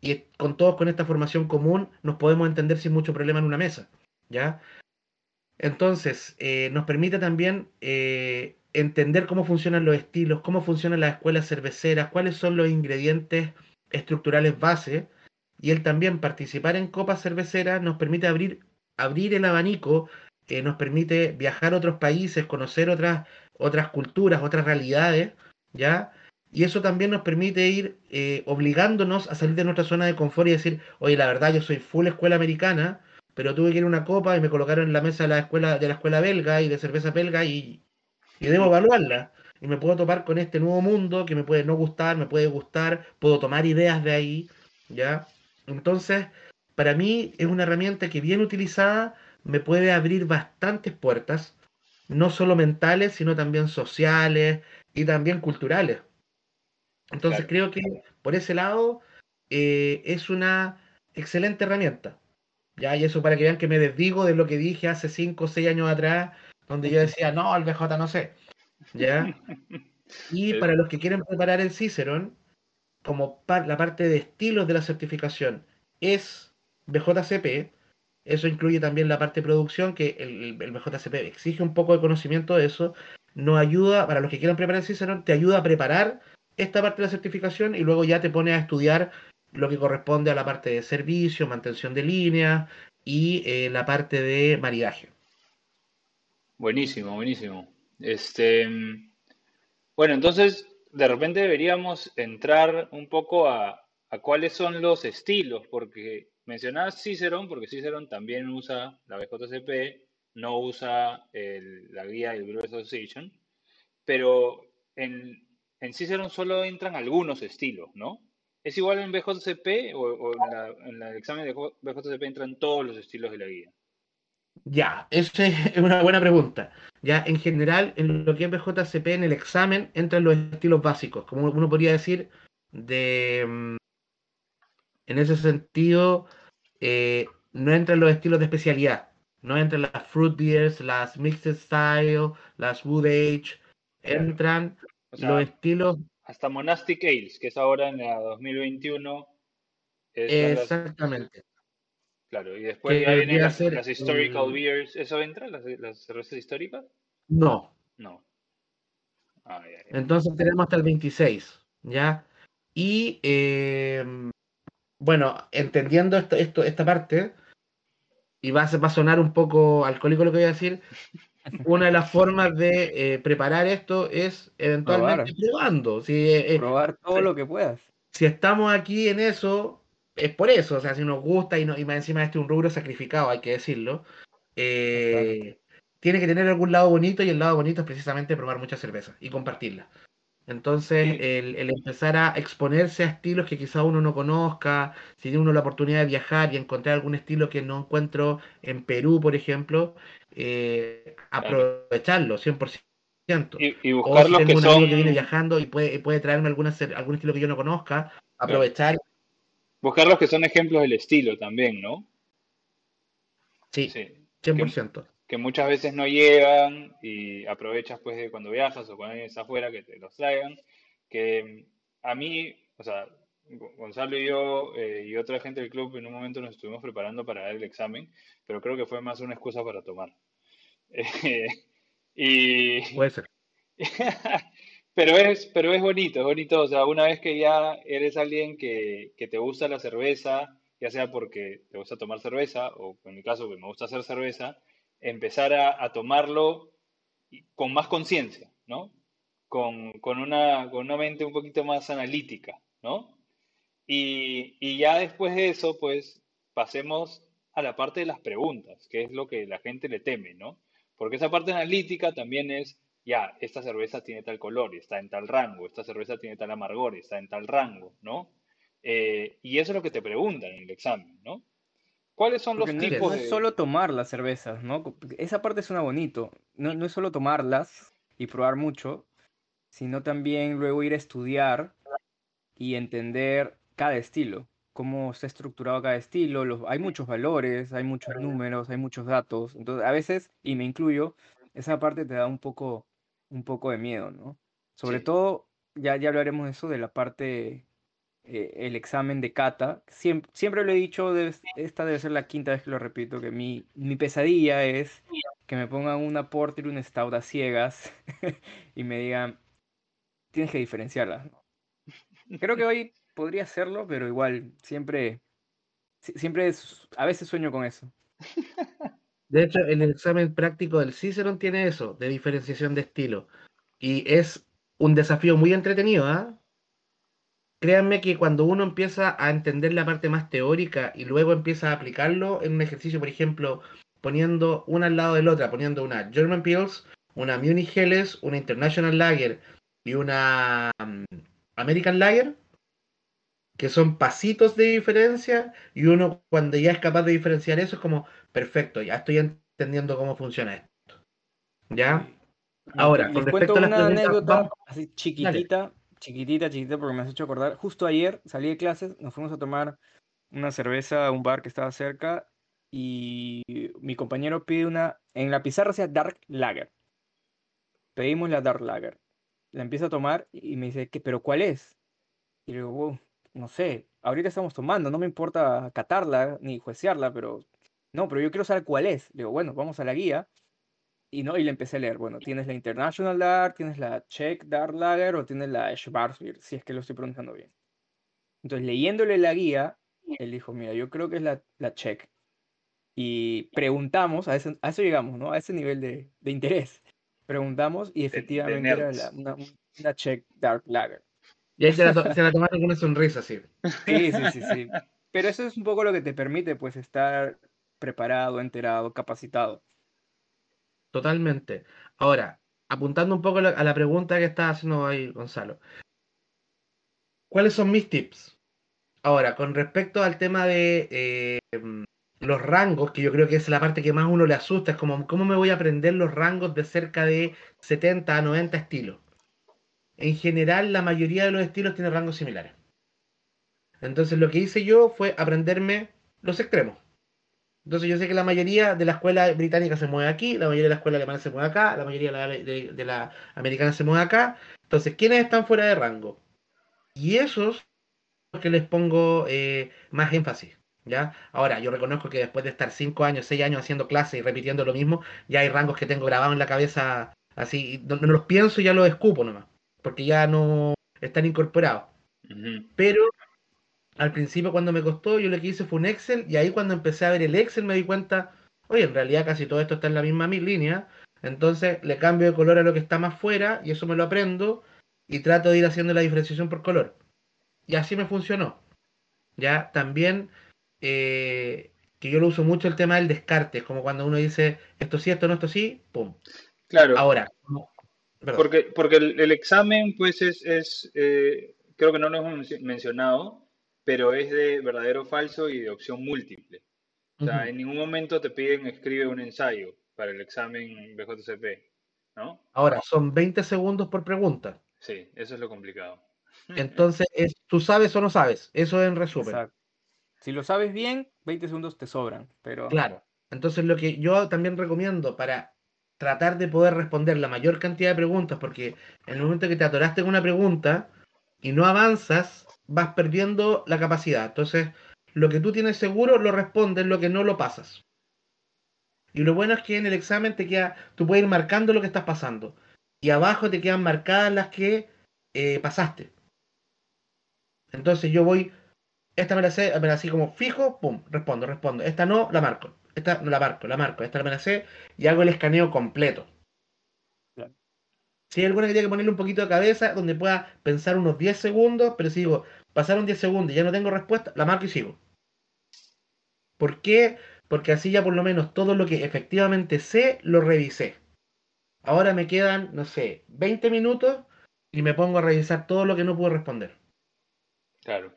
y con todos con esta formación común, nos podemos entender sin mucho problema en una mesa, ¿ya? Entonces, eh, nos permite también eh, entender cómo funcionan los estilos, cómo funcionan las escuelas cerveceras, cuáles son los ingredientes estructurales base, y él también participar en copas cerveceras nos permite abrir, abrir el abanico, eh, nos permite viajar a otros países, conocer otras, otras culturas, otras realidades, ¿ya? Y eso también nos permite ir obligándonos a salir de nuestra zona de confort y decir, oye, la verdad yo soy full escuela americana, pero tuve que ir a una copa y me colocaron en la mesa de la escuela, de la escuela belga y de cerveza belga y, y debo evaluarla. Y me puedo topar con este nuevo mundo que me puede no gustar, me puede gustar, puedo tomar ideas de ahí, ¿ya? Entonces, para mí es una herramienta que bien utilizada me puede abrir bastantes puertas, no solo mentales, sino también sociales y también culturales. Entonces creo que por ese lado eh, es una excelente herramienta. Ya, y eso para que vean que me desdigo de lo que dije hace 5 o 6 años atrás, donde yo decía, no, el BJ no sé. ¿Ya? Y para los que quieren preparar el Cicerón, como la parte de estilos de la certificación es BJCP, eso incluye también la parte de producción, que el, el, BJCP exige un poco de conocimiento de eso, nos ayuda, para los que quieran preparar el Cicerón, te ayuda a preparar esta parte de la certificación y luego ya te pone a estudiar lo que corresponde a la parte de servicio, mantención de línea y eh, la parte de maridaje. Buenísimo, buenísimo. Este, bueno, entonces de repente deberíamos entrar un poco a, cuáles son los estilos, porque mencionabas Cicerón, porque Cicerón también usa la BJCP, no usa la guía del Brew Association, pero en, en Cicerón solo entran algunos estilos, ¿no? ¿Es igual en BJCP o, en, el examen de BJCP entran todos los estilos de la guía? Ya, esa es una buena pregunta. Ya, en general, en lo que es BJCP, en el examen entran los estilos básicos, como uno podría decir, de. Mm, en ese sentido, eh, no entran los estilos de especialidad. No entran las fruit beers, las mixed style, las wood age. Entran los estilos. Hasta Monastic Ales, que es ahora en la 2021. Exactamente. Claro, y después ya vienen las, historical beers. ¿Eso entra, las, las cervezas históricas? No. No. Entonces tenemos hasta el 26, ¿ya? Y em, bueno, entendiendo esto, esto, esta parte, y va a, va a sonar un poco alcohólico lo que voy a decir, una de las formas de eh, preparar esto es eventualmente probando. Si, eh, eh, Probar todo lo que puedas. Si estamos aquí en eso, es por eso. O sea, si nos gusta y, no, y más encima este es un rubro sacrificado, hay que decirlo. tiene que tener algún lado bonito y el lado bonito es precisamente probar mucha cerveza y compartirla. Entonces, el, empezar a exponerse a estilos que quizá uno no conozca, si tiene uno la oportunidad de viajar y encontrar algún estilo que no encuentro en Perú, por ejemplo, eh, aprovecharlo 100%. Y, y buscar los que son... que viene viajando y puede, puede traerme alguna, algún estilo que yo no conozca, aprovechar. Buscar los que son ejemplos del estilo también, ¿no? Sí, 100% que muchas veces no llegan y aprovechas pues de cuando viajas o cuando vienes afuera que te los traigan, que a mí, o sea, Gonzalo y yo eh, y otra gente del club en un momento nos estuvimos preparando para dar el examen, pero creo que fue más una excusa para tomar. y... Puede ser. pero, es, pero es bonito, es bonito, o sea, una vez que ya eres alguien que, que te gusta la cerveza, ya sea porque te gusta tomar cerveza o en mi caso que me gusta hacer cerveza, empezar a, tomarlo con más conciencia, ¿no? Con, una, con una mente un poquito más analítica, ¿no? Y, y, ya después de eso, pues pasemos a la parte de las preguntas, que es lo que la gente le teme, ¿no? Porque esa parte analítica también es, ya, esta cerveza tiene tal color y está en tal rango, esta cerveza tiene tal amargor y está en tal rango, ¿no? Eh, y eso es lo que te preguntan en el examen, ¿no? ¿Cuáles son los tipos no es solo tomar las cervezas, ¿no? Esa parte suena bonito. No, no es solo tomarlas y probar mucho, sino también luego ir a estudiar y entender cada estilo, cómo está estructurado cada estilo. Los, hay muchos valores, hay muchos números, hay muchos datos. Entonces, a veces, y me incluyo, esa parte te da un poco, un poco de miedo, ¿no? Sobre todo ya, ya hablaremos de eso, de la parte, eh, el examen de cata. Siempre, siempre lo he dicho, esta debe ser la quinta vez que lo repito, que mi, mi pesadilla es que me pongan una porter y un stout a ciegas y me digan, tienes que diferenciarlas. Creo que hoy podría hacerlo, pero igual, siempre, siempre, a veces sueño con eso. De hecho, el examen práctico del Cicerón tiene eso, de diferenciación de estilo. Y es un desafío muy entretenido, ¿ah? Créanme que cuando uno empieza a entender la parte más teórica y luego empieza a aplicarlo en un ejercicio, por ejemplo, poniendo una al lado de la otra, poniendo una German Pills, una Munich Helles, una International Lager y una mm, American Lager, que son pasitos de diferencia, y uno cuando ya es capaz de diferenciar eso es como, perfecto, ya estoy entendiendo cómo funciona esto. ¿Ya? Ahora, con respecto a una anécdota así chiquitita, chiquitita, chiquitita, porque me has hecho acordar. Justo ayer salí de clases, nos fuimos a tomar una cerveza a un bar que estaba cerca y mi compañero pide una, en la pizarra sea Dark Lager. Pedimos la Dark Lager. La empiezo a tomar y me dice, ¿qué, ¿pero cuál es? Y le digo, no sé, ahorita estamos tomando, no me importa catarla ni juecearla, pero no, pero yo quiero saber cuál es. Le digo, bueno, vamos a la guía y no, y le empecé a leer, bueno, tienes la International Lager, tienes la Czech Dark Lager o tienes la Schwarzbier, si es que lo estoy pronunciando bien. Entonces, leyéndole la guía, él dijo, mira, yo creo que es la, la Czech. Y preguntamos, a, ese, a eso llegamos, ¿no? A ese nivel de, de interés. Preguntamos y efectivamente era una, una, Czech Dark Lager. Y ahí se la, se la tomaron con una sonrisa, sí. Sí, sí, sí, sí. Pero eso es un poco lo que te permite, pues, estar preparado, enterado, capacitado. Totalmente. Ahora, apuntando un poco a la pregunta que está haciendo ahí Gonzalo. ¿Cuáles son mis tips? Ahora, con respecto al tema de eh, los rangos, que yo creo que es la parte que más uno le asusta, es como, ¿cómo me voy a aprender los rangos de cerca de 70 a 90 estilos? En general, la mayoría de los estilos tienen rangos similares. Entonces, lo que hice yo fue aprenderme los extremos. Entonces yo sé que la mayoría de la escuela británica se mueve aquí, la mayoría de la escuela alemana se mueve acá, la mayoría de la, americana se mueve acá. Entonces, ¿quiénes están fuera de rango? Y esos los que les pongo eh, más énfasis. ¿Ya? Ahora, yo reconozco que después de estar 5 años, 6 años haciendo clases y repitiendo lo mismo, ya hay rangos que tengo grabados en la cabeza así, no, los pienso y ya los escupo nomás, porque ya no están incorporados. Pero al principio cuando me costó, yo lo que hice fue un Excel y ahí cuando empecé a ver el Excel me di cuenta, oye, en realidad casi todo esto está en la misma línea, entonces le cambio de color a lo que está más fuera y eso me lo aprendo y trato de ir haciendo la diferenciación por color. Y así me funcionó. Ya también eh, que yo lo uso mucho el tema del descarte, como cuando uno dice esto sí, esto no, esto sí, pum. Claro. Ahora. Porque, porque el, examen, pues es, es eh, creo que no lo hemos mencionado, pero es de verdadero falso y de opción múltiple. O sea, en ningún momento te piden escribe un ensayo para el examen BJCP, ¿no? Ahora, son 20 segundos por pregunta. Sí, eso es lo complicado. Entonces, es, tú sabes o no sabes, eso es en resumen. Si lo sabes bien, 20 segundos te sobran, pero... Claro, entonces lo que yo también recomiendo para tratar de poder responder la mayor cantidad de preguntas, porque en el momento que te atoraste con una pregunta y no avanzas, vas perdiendo la capacidad. Entonces, lo que tú tienes seguro lo respondes, lo que no lo pasas. Y lo bueno es que en el examen te queda, tú puedes ir marcando lo que estás pasando. Y abajo te quedan marcadas las que eh, pasaste. Entonces yo voy, esta me la sé, me la sé como fijo, pum, respondo, respondo. Esta no, la marco. Esta no la marco, la marco. Esta la sé y hago el escaneo completo. Si hay alguna que tiene que ponerle un poquito de cabeza, donde pueda pensar unos 10 segundos, pero si digo, pasaron 10 segundos y ya no tengo respuesta, la marco y sigo. ¿Por qué? Porque así ya por lo menos todo lo que efectivamente sé, lo revisé. Ahora me quedan, no sé, 20 minutos y me pongo a revisar todo lo que no puedo responder. Claro.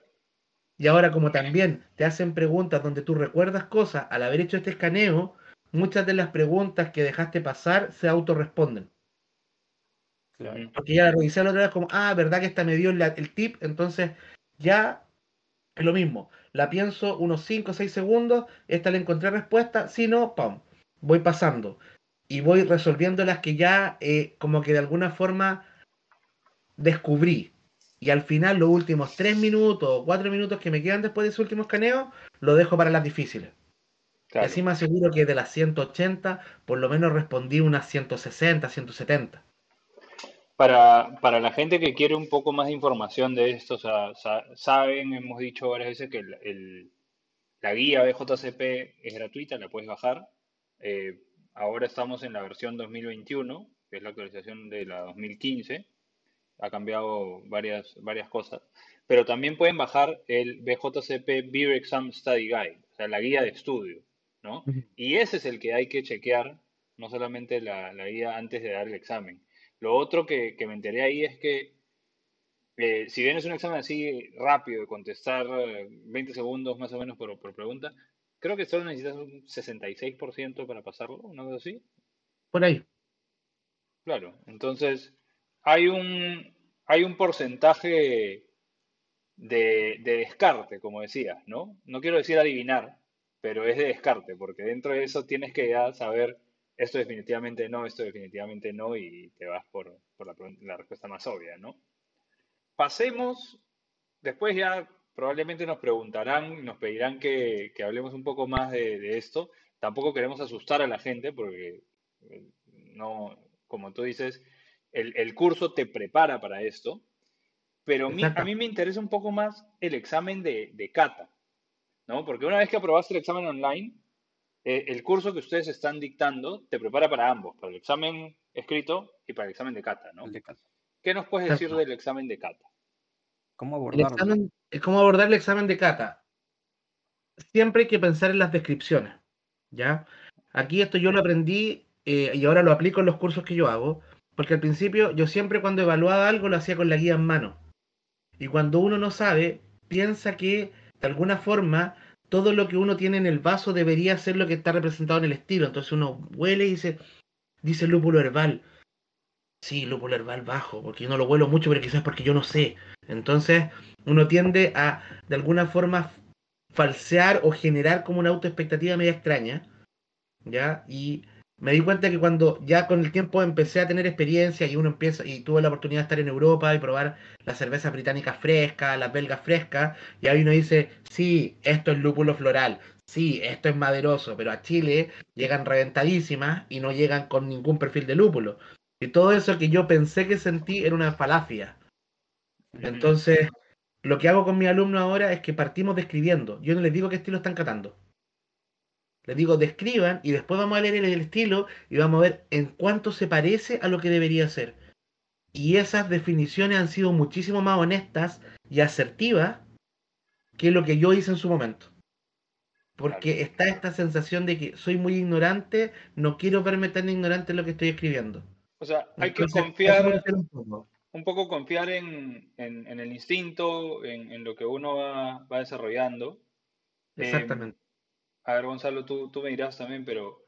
Y ahora como también te hacen preguntas donde tú recuerdas cosas al haber hecho este escaneo, muchas de las preguntas que dejaste pasar se autorresponden. Porque ya la revisé la otra vez como, ah, verdad que esta me dio el, tip, entonces ya es lo mismo. La pienso unos 5 o 6 segundos, esta le encontré respuesta, si no, pum, voy pasando. Y voy resolviendo las que ya, eh, como que de alguna forma descubrí. Y al final, los últimos tres minutos o cuatro minutos que me quedan después de ese último escaneo, lo dejo para las difíciles. Claro. Así me aseguro que de las 180, por lo menos respondí unas 160, 170. Para, para la gente que quiere un poco más de información de esto, o sea, sa- saben, hemos dicho varias veces que el, el- la guía BJCP es gratuita, la puedes bajar. Eh, ahora estamos en la versión 2021, que es la actualización de la 2015. Ha cambiado varias, varias cosas. Pero también pueden bajar el BJCP Beer Exam Study Guide, o sea, la guía de estudio, ¿no? Y ese es el que hay que chequear, no solamente la, la guía antes de dar el examen. Lo otro que, que me enteré ahí es que eh, si bien es un examen así rápido de contestar eh, 20 segundos más o menos por, por pregunta, creo que solo necesitas un 66% para pasarlo, una cosa así. Por ahí. Claro, entonces hay un, hay un porcentaje de, de descarte, como decías, ¿no? No quiero decir adivinar, pero es de descarte, porque dentro de eso tienes que saber esto definitivamente no, esto definitivamente no, y te vas por, por la, respuesta más obvia, ¿no? Pasemos, después ya probablemente nos preguntarán, nos pedirán que, que hablemos un poco más de, de esto. Tampoco queremos asustar a la gente porque eh, no, como tú dices, el, el curso te prepara para esto, pero a mí me interesa un poco más el examen de, de cata, ¿no? Porque una vez que aprobaste el examen online, eh, el curso que ustedes están dictando te prepara para ambos, para el examen escrito y para el examen de cata, ¿no? El de cata. ¿Qué nos puedes decir Exacto. del examen de cata? ¿Cómo El abordarlo? examen, es ¿Cómo abordar el examen de cata? Siempre hay que pensar en las descripciones, ¿ya? Aquí esto yo lo aprendí eh, y ahora lo aplico en los cursos que yo hago, porque al principio yo siempre cuando evaluaba algo lo hacía con la guía en mano. Y cuando uno no sabe, piensa que de alguna forma todo lo que uno tiene en el vaso debería ser lo que está representado en el estilo. Entonces uno huele y dice, dice lúpulo herbal. Sí, lúpulo herbal bajo, porque yo no lo huelo mucho, pero quizás porque yo no sé. Entonces uno tiende a de alguna forma falsear o generar como una autoexpectativa media extraña. ¿Ya? Y me di cuenta que cuando ya con el tiempo empecé a tener experiencia y uno empieza y tuve la oportunidad de estar en Europa y probar las cervezas británicas frescas, las belgas frescas, y ahí uno dice, sí, esto es lúpulo floral, sí, esto es maderoso, pero a Chile llegan reventadísimas y no llegan con ningún perfil de lúpulo. Y todo eso que yo pensé que sentí era una falacia. Entonces, lo que hago con mis alumnos ahora es que partimos describiendo. Yo no les digo qué estilo están catando. Les digo, describan y después vamos a leer el, estilo y vamos a ver en cuánto se parece a lo que debería ser. Y esas definiciones han sido muchísimo más honestas y asertivas que lo que yo hice en su momento. Porque está esta sensación de que soy muy ignorante, no quiero verme tan ignorante en lo que estoy escribiendo. O sea, hay que Entonces, confiar, un poco. un poco confiar en, en- en el instinto, en, en lo que uno va, va desarrollando. Em, Exactamente. A ver, Gonzalo, tú, tú me dirás también, pero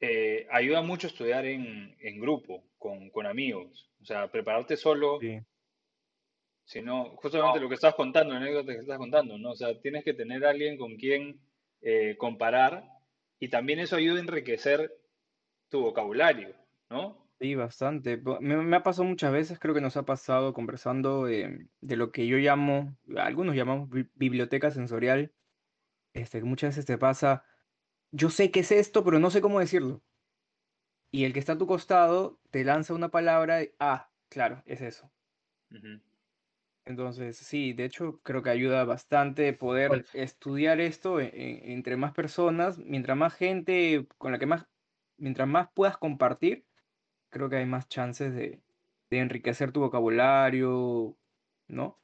eh, ayuda mucho estudiar en, en grupo, con, con amigos. O sea, prepararte solo, Sí. sino justamente lo que estás contando, la anécdota que estás contando, ¿no? O sea, tienes que tener a alguien con quien eh, comparar y también eso ayuda a enriquecer tu vocabulario, ¿no? Sí, bastante. Me, me ha pasado muchas veces, creo que nos ha pasado conversando eh, de lo que yo llamo, algunos llamamos bi- biblioteca sensorial, este, muchas veces te pasa, yo sé qué es esto, pero no sé cómo decirlo. Y el que está a tu costado te lanza una palabra, y, ah, claro, es eso. Entonces, sí, de hecho creo que ayuda bastante poder Pues, estudiar esto e- e- entre más personas, mientras más gente con la que más, mientras más puedas compartir, creo que hay más chances de, de enriquecer tu vocabulario, ¿no?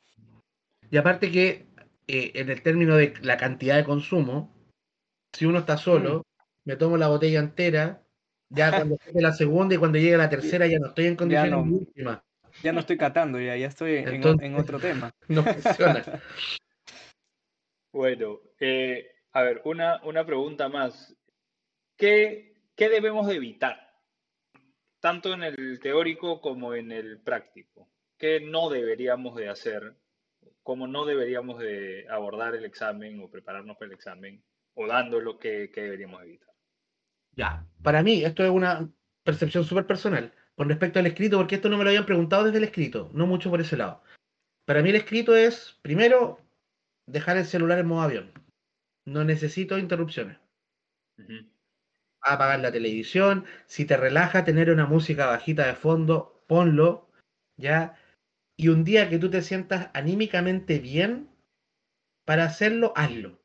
Y aparte que eh, en el término de la cantidad de consumo, si uno está Mm, solo, me tomo la botella entera, ya cuando llegue la segunda y cuando llegue la tercera ya no estoy en Ya condiciones no, de última. ya no estoy catando, ya, ya estoy en, o- Entonces en otro tema. no funciona. Bueno, eh, a ver, una, una pregunta más. ¿Qué, qué debemos de evitar, tanto en el teórico como en el práctico? ¿Qué no deberíamos de hacer? ¿Cómo no deberíamos de abordar el examen o prepararnos para el examen? ¿O dándolo, qué, qué deberíamos evitar? Ya, para mí esto es una percepción súper personal. con respecto al escrito, porque esto no me lo habían preguntado desde el escrito, no mucho por ese lado. Para mí el escrito es, primero, dejar el celular en modo avión. No necesito interrupciones. Apagar la televisión. Si te relaja tener una música bajita de fondo, ponlo. ¿Ya? Y un día que tú te sientas anímicamente bien para hacerlo, hazlo.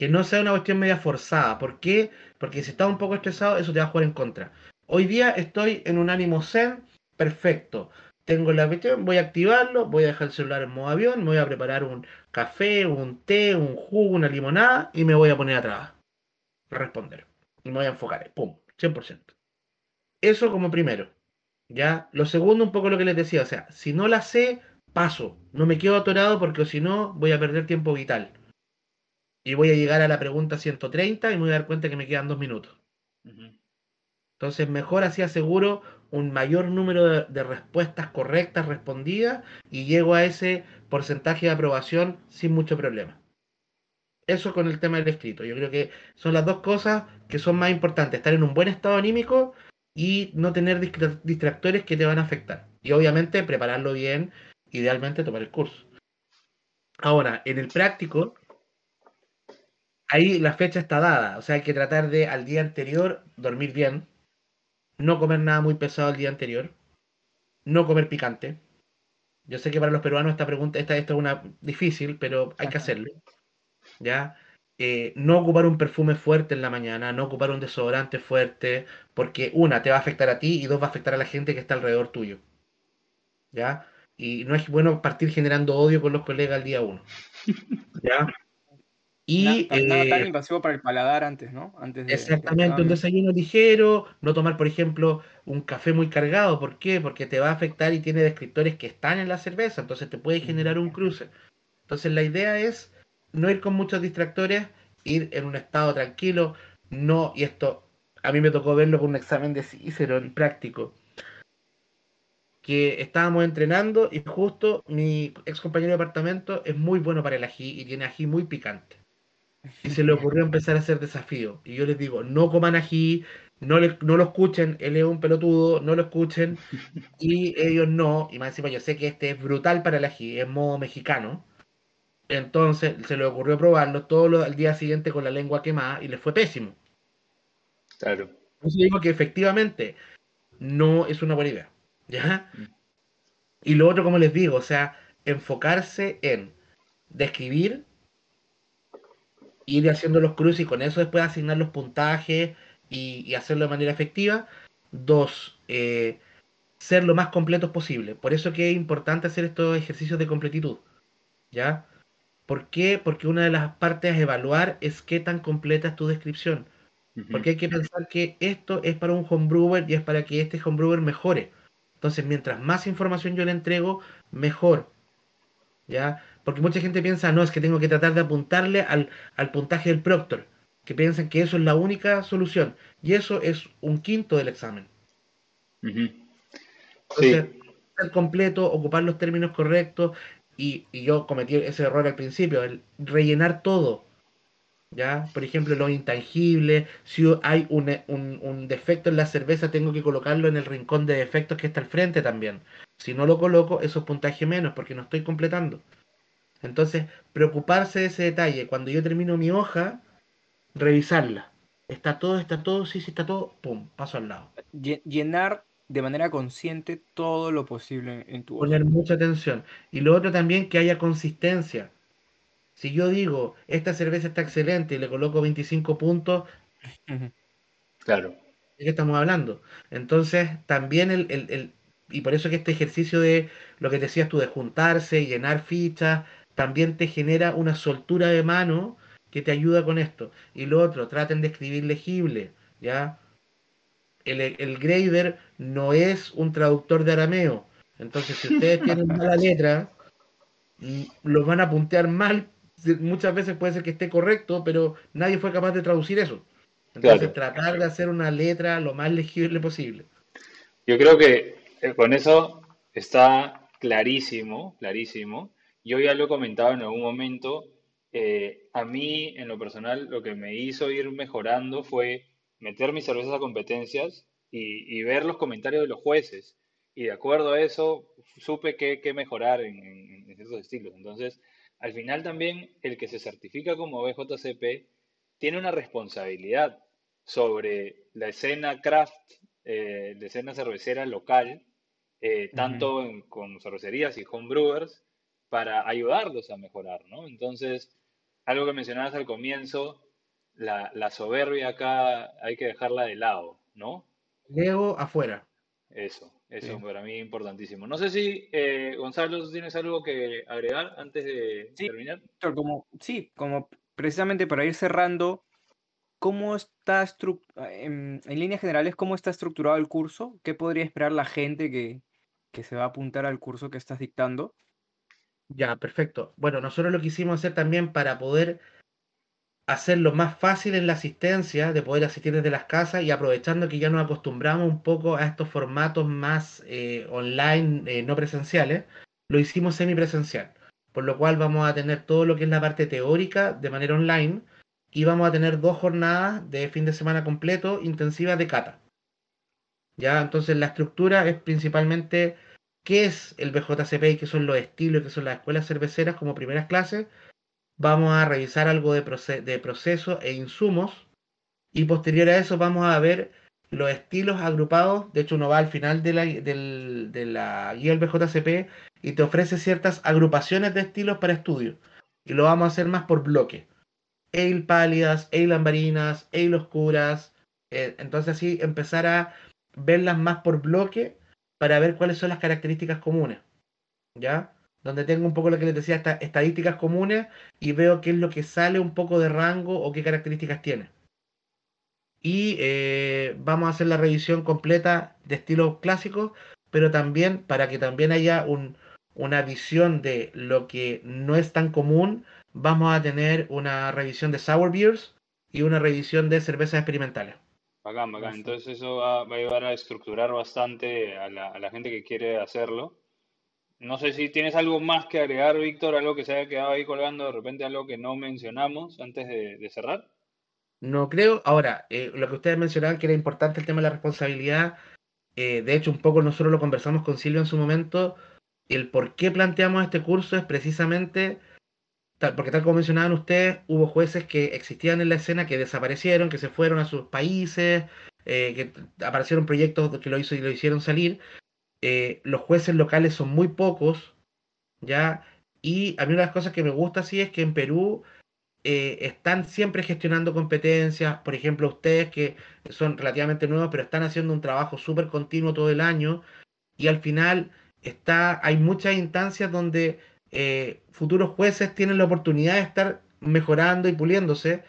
Que no sea una cuestión media forzada. ¿Por qué? Porque si estás un poco estresado, eso te va a jugar en contra. Hoy día estoy en un ánimo zen, perfecto tengo la cuestión, voy a activarlo, voy a dejar el celular en modo avión, me voy a preparar un café, un té, un jugo, una limonada y me voy a poner a trabajar. Responder. Y me voy a enfocar. Pum, 100%. Eso como primero. Ya, lo segundo, un poco lo que les decía, o sea, si no la sé, paso. No me quedo atorado porque si no, voy a perder tiempo vital. Y voy a llegar a la pregunta 130 y me voy a dar cuenta que me quedan dos minutos. Entonces, mejor así aseguro un mayor número de, respuestas correctas respondidas y llego a ese porcentaje de aprobación sin mucho problema. Eso con el tema del escrito. Yo creo que son las dos cosas que son más importantes. Estar en un buen estado anímico y no tener distractores que te van a afectar. Y obviamente prepararlo bien, idealmente tomar el curso. Ahora, en el práctico, ahí la fecha está dada. O sea, hay que tratar de al día anterior dormir bien, no comer nada muy pesado el día anterior, no comer picante. Yo sé que para los peruanos esta pregunta, esta, es una difícil, pero hay que hacerlo. ¿Ya? Eh, no ocupar un perfume fuerte en la mañana, no ocupar un desodorante fuerte, porque una, te va a afectar a ti y dos, va a afectar a la gente que está alrededor tuyo. ¿Ya? Y no es bueno partir generando odio con los colegas el día uno. ¿Ya? Y, nada, tan eh, invasivo para el paladar antes, ¿no? Antes exactamente, un desayuno ligero, no tomar, por ejemplo, un café muy cargado. ¿Por qué? Porque te va a afectar y tiene descriptores que están en la cerveza, entonces te puede generar un cruce. Entonces la idea es no ir con muchos distractores, ir en un estado tranquilo, no, y esto a mí me tocó verlo con un examen de Cícero en práctico, que estábamos entrenando y justo mi ex compañero de departamento es muy bueno para el ají y tiene ají muy picante y se le ocurrió empezar a hacer desafío. Y yo les digo, no coman ají, no, no lo escuchen, él es un pelotudo, no lo escuchen, y ellos no, y más encima yo sé que este es brutal para el ají, es modo mexicano. Entonces se le ocurrió probarlo todo el día siguiente con la lengua quemada y le fue pésimo. Claro. Entonces digo que efectivamente no es una buena idea. ¿Ya? Mm. Y lo otro, como les digo, o sea, enfocarse en describir ir haciendo los cruces y con eso después asignar los puntajes y, hacerlo de manera efectiva. Dos, eh, ser lo más completos posible. Por eso que es importante hacer estos ejercicios de completitud. ¿Ya? ¿Por qué? Porque una de las partes a evaluar es qué tan completa es tu descripción. Porque hay que pensar que esto es para un homebrewer y es para que este homebrewer mejore. Entonces, mientras más información yo le entrego, mejor. ¿Ya? Porque mucha gente piensa, no, es que tengo que tratar de apuntarle al, puntaje del Proctor, que piensan que eso es la única solución. Y eso es un quinto del examen. Entonces, ser completo, ocupar los términos correctos, y, yo cometí ese error al principio, el rellenar todo. ¿Ya? Por ejemplo, lo intangible, si hay un, un, defecto en la cerveza, tengo que colocarlo en el rincón de defectos que está al frente también. Si no lo coloco, eso es puntaje menos, porque no estoy completando. Entonces, preocuparse de ese detalle. Cuando yo termino mi hoja, revisarla. Está todo, está todo, sí, sí, está todo, pum, paso al lado. Llenar de manera consciente todo lo posible en tu. Poner mucha atención. Y lo otro también, que haya consistencia. Si yo digo, esta cerveza está excelente y le coloco 25 puntos, claro. ¿De qué estamos hablando? Entonces, también el, el, y por eso que este ejercicio de lo que decías tú, de juntarse, llenar fichas, también te genera una soltura de mano que te ayuda con esto. Y lo otro, traten de escribir legible, ¿ya? El, el grader no es un traductor de arameo. Entonces, si ustedes tienen mala letra, mm, los van a puntear mal. Muchas veces puede ser que esté correcto, pero nadie fue capaz de traducir eso. Entonces, tratar de hacer una letra lo más legible posible. Yo creo que eh, con eso está clarísimo, clarísimo. Yo ya lo he comentado en algún momento, eh, a mí en lo personal lo que me hizo ir mejorando fue meter mis cervezas a competencias y, ver los comentarios de los jueces. Y de acuerdo a eso, supe qué, mejorar en, en, ciertos estilos. Entonces, al final también el que se certifica como BJCP tiene una responsabilidad sobre la escena craft, eh, la escena cervecera local, eh, tanto con cervecerías y homebrewers, para ayudarlos a mejorar, ¿no? Entonces, algo que mencionabas al comienzo, la, la soberbia acá hay que dejarla de lado, ¿no? Leo afuera. Eso, eso para mí es importantísimo. No sé si, eh, Gonzalo, ¿tienes algo que agregar antes de terminar? Como, sí, como precisamente para ir cerrando, ¿cómo está en, en líneas generales, cómo está estructurado el curso? ¿Qué podría esperar la gente que, que se va a apuntar al curso que estás dictando? Ya, perfecto. Bueno, nosotros lo quisimos hacer también para poder hacerlo más fácil en la asistencia, de poder asistir desde las casas y aprovechando que ya nos acostumbramos un poco a estos formatos más eh, online, eh, no presenciales, lo hicimos semipresencial. Por lo cual vamos a tener todo lo que es la parte teórica de manera online y vamos a tener dos jornadas de fin de semana completo intensivas de cata. Ya, entonces la estructura es principalmente qué es el BJCP y qué son los estilos, qué son las escuelas cerveceras como primeras clases. Vamos a revisar algo de, de proceso e insumos y posterior a eso vamos a ver los estilos agrupados. De hecho, uno va al final de la, de la guía del BJCP y te ofrece ciertas agrupaciones de estilos para estudio. Y lo vamos a hacer más por bloque. Ale pálidas, ale ambarinas, ale oscuras. Eh, entonces así empezar a verlas más por bloque para ver cuáles son las características comunes. ¿Ya? Donde tengo un poco lo que les decía, estas estadísticas comunes y veo qué es lo que sale un poco de rango o qué características tiene. Y eh, vamos a hacer la revisión completa de estilo clásico, pero también para que también haya una visión de lo que no es tan común, vamos a tener una revisión de sour beers y una revisión de cervezas experimentales. Bacán, bacán. Entonces eso va, a ayudar a estructurar bastante a la, gente que quiere hacerlo. No sé si tienes algo más que agregar, Víctor, algo que se haya quedado ahí colgando, de repente algo que no mencionamos antes de, cerrar. No creo. Ahora, eh, lo que ustedes mencionaban que era importante el tema de la responsabilidad, eh, de hecho un poco nosotros lo conversamos con Silvio en su momento, el por qué planteamos este curso es precisamente porque tal como mencionaban ustedes, hubo jueces que existían en la escena que desaparecieron, que se fueron a sus países, eh, que aparecieron proyectos que lo hizo y lo hicieron salir. Eh, los jueces locales son muy pocos, ¿ya? Y a mí una de las cosas que me gusta sí es que en Perú eh, están siempre gestionando competencias, por ejemplo, ustedes que son relativamente nuevos, pero están haciendo un trabajo súper continuo todo el año, y al final está, hay muchas instancias donde eh, futuros jueces tienen la oportunidad de estar mejorando y puliéndose,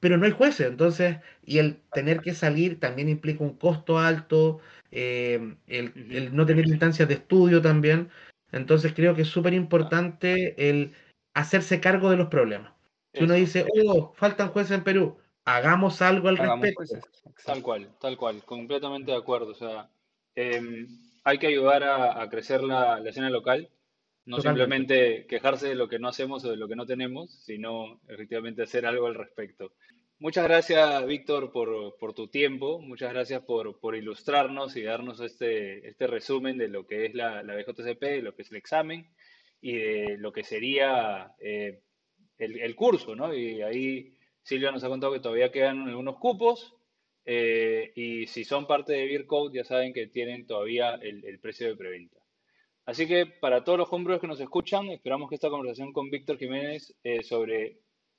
pero no hay jueces, entonces, y el tener que salir también implica un costo alto, eh, el, no tener instancias de estudio también, entonces creo que es súper importante el hacerse cargo de los problemas. Si uno dice, oh, faltan jueces en Perú, hagamos algo al respecto. Tal cual, tal cual, completamente de acuerdo. O sea, em, hay que ayudar a, crecer la, la, escena local. No simplemente quejarse de lo que no hacemos o de lo que no tenemos, sino efectivamente hacer algo al respecto. Muchas gracias, Víctor, por, tu tiempo. Muchas gracias por, ilustrarnos y darnos este, este resumen de lo que es la, la BJCP, de lo que es el examen y de lo que sería eh, el, curso, ¿no? Y ahí Silvia nos ha contado que todavía quedan algunos cupos eh, y si son parte de Beer Code ya saben que tienen todavía el, el precio de preventa. Así que para todos los hombres que nos escuchan, esperamos que esta conversación con Víctor Jiménez eh, sobre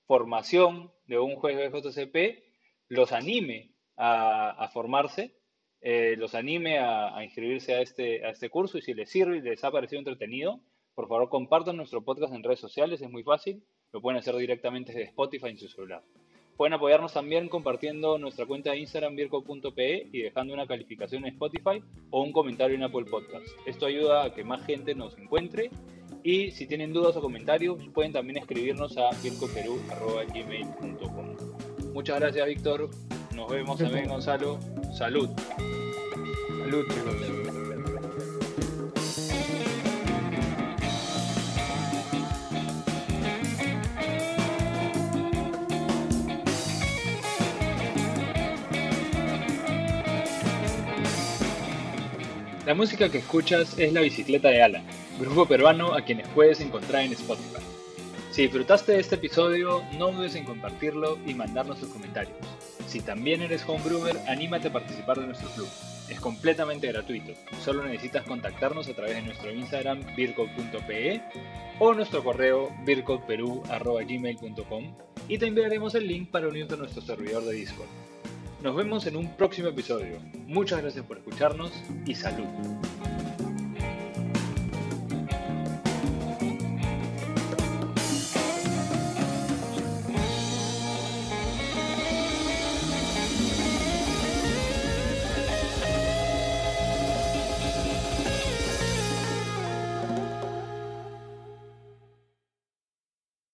formación de un juez de JCP los anime a, formarse, eh, los anime a, inscribirse a este, a este curso y si les sirve y les ha parecido entretenido, por favor compartan nuestro podcast en redes sociales, es muy fácil, lo pueden hacer directamente desde Spotify en su celular. Pueden apoyarnos también compartiendo nuestra cuenta de Instagram virco.pe y dejando una calificación en Spotify o un comentario en Apple Podcast. Esto ayuda a que más gente nos encuentre y si tienen dudas o comentarios pueden también escribirnos a vircoperú.gmail.com Muchas gracias Víctor, nos vemos también Gonzalo, salud. Salud chicos. La música que escuchas es La Bicicleta de Alan, grupo peruano a quienes puedes encontrar en Spotify. Si disfrutaste de este episodio, no dudes en compartirlo y mandarnos tus comentarios. Si también eres homebrewer, anímate a participar de nuestro club. Es completamente gratuito. Solo necesitas contactarnos a través de nuestro Instagram vircode.pe o nuestro correo vircodeperú.gmail.com y te enviaremos el link para unirte a nuestro servidor de Discord. Nos vemos en un próximo episodio. Muchas gracias por escucharnos y salud.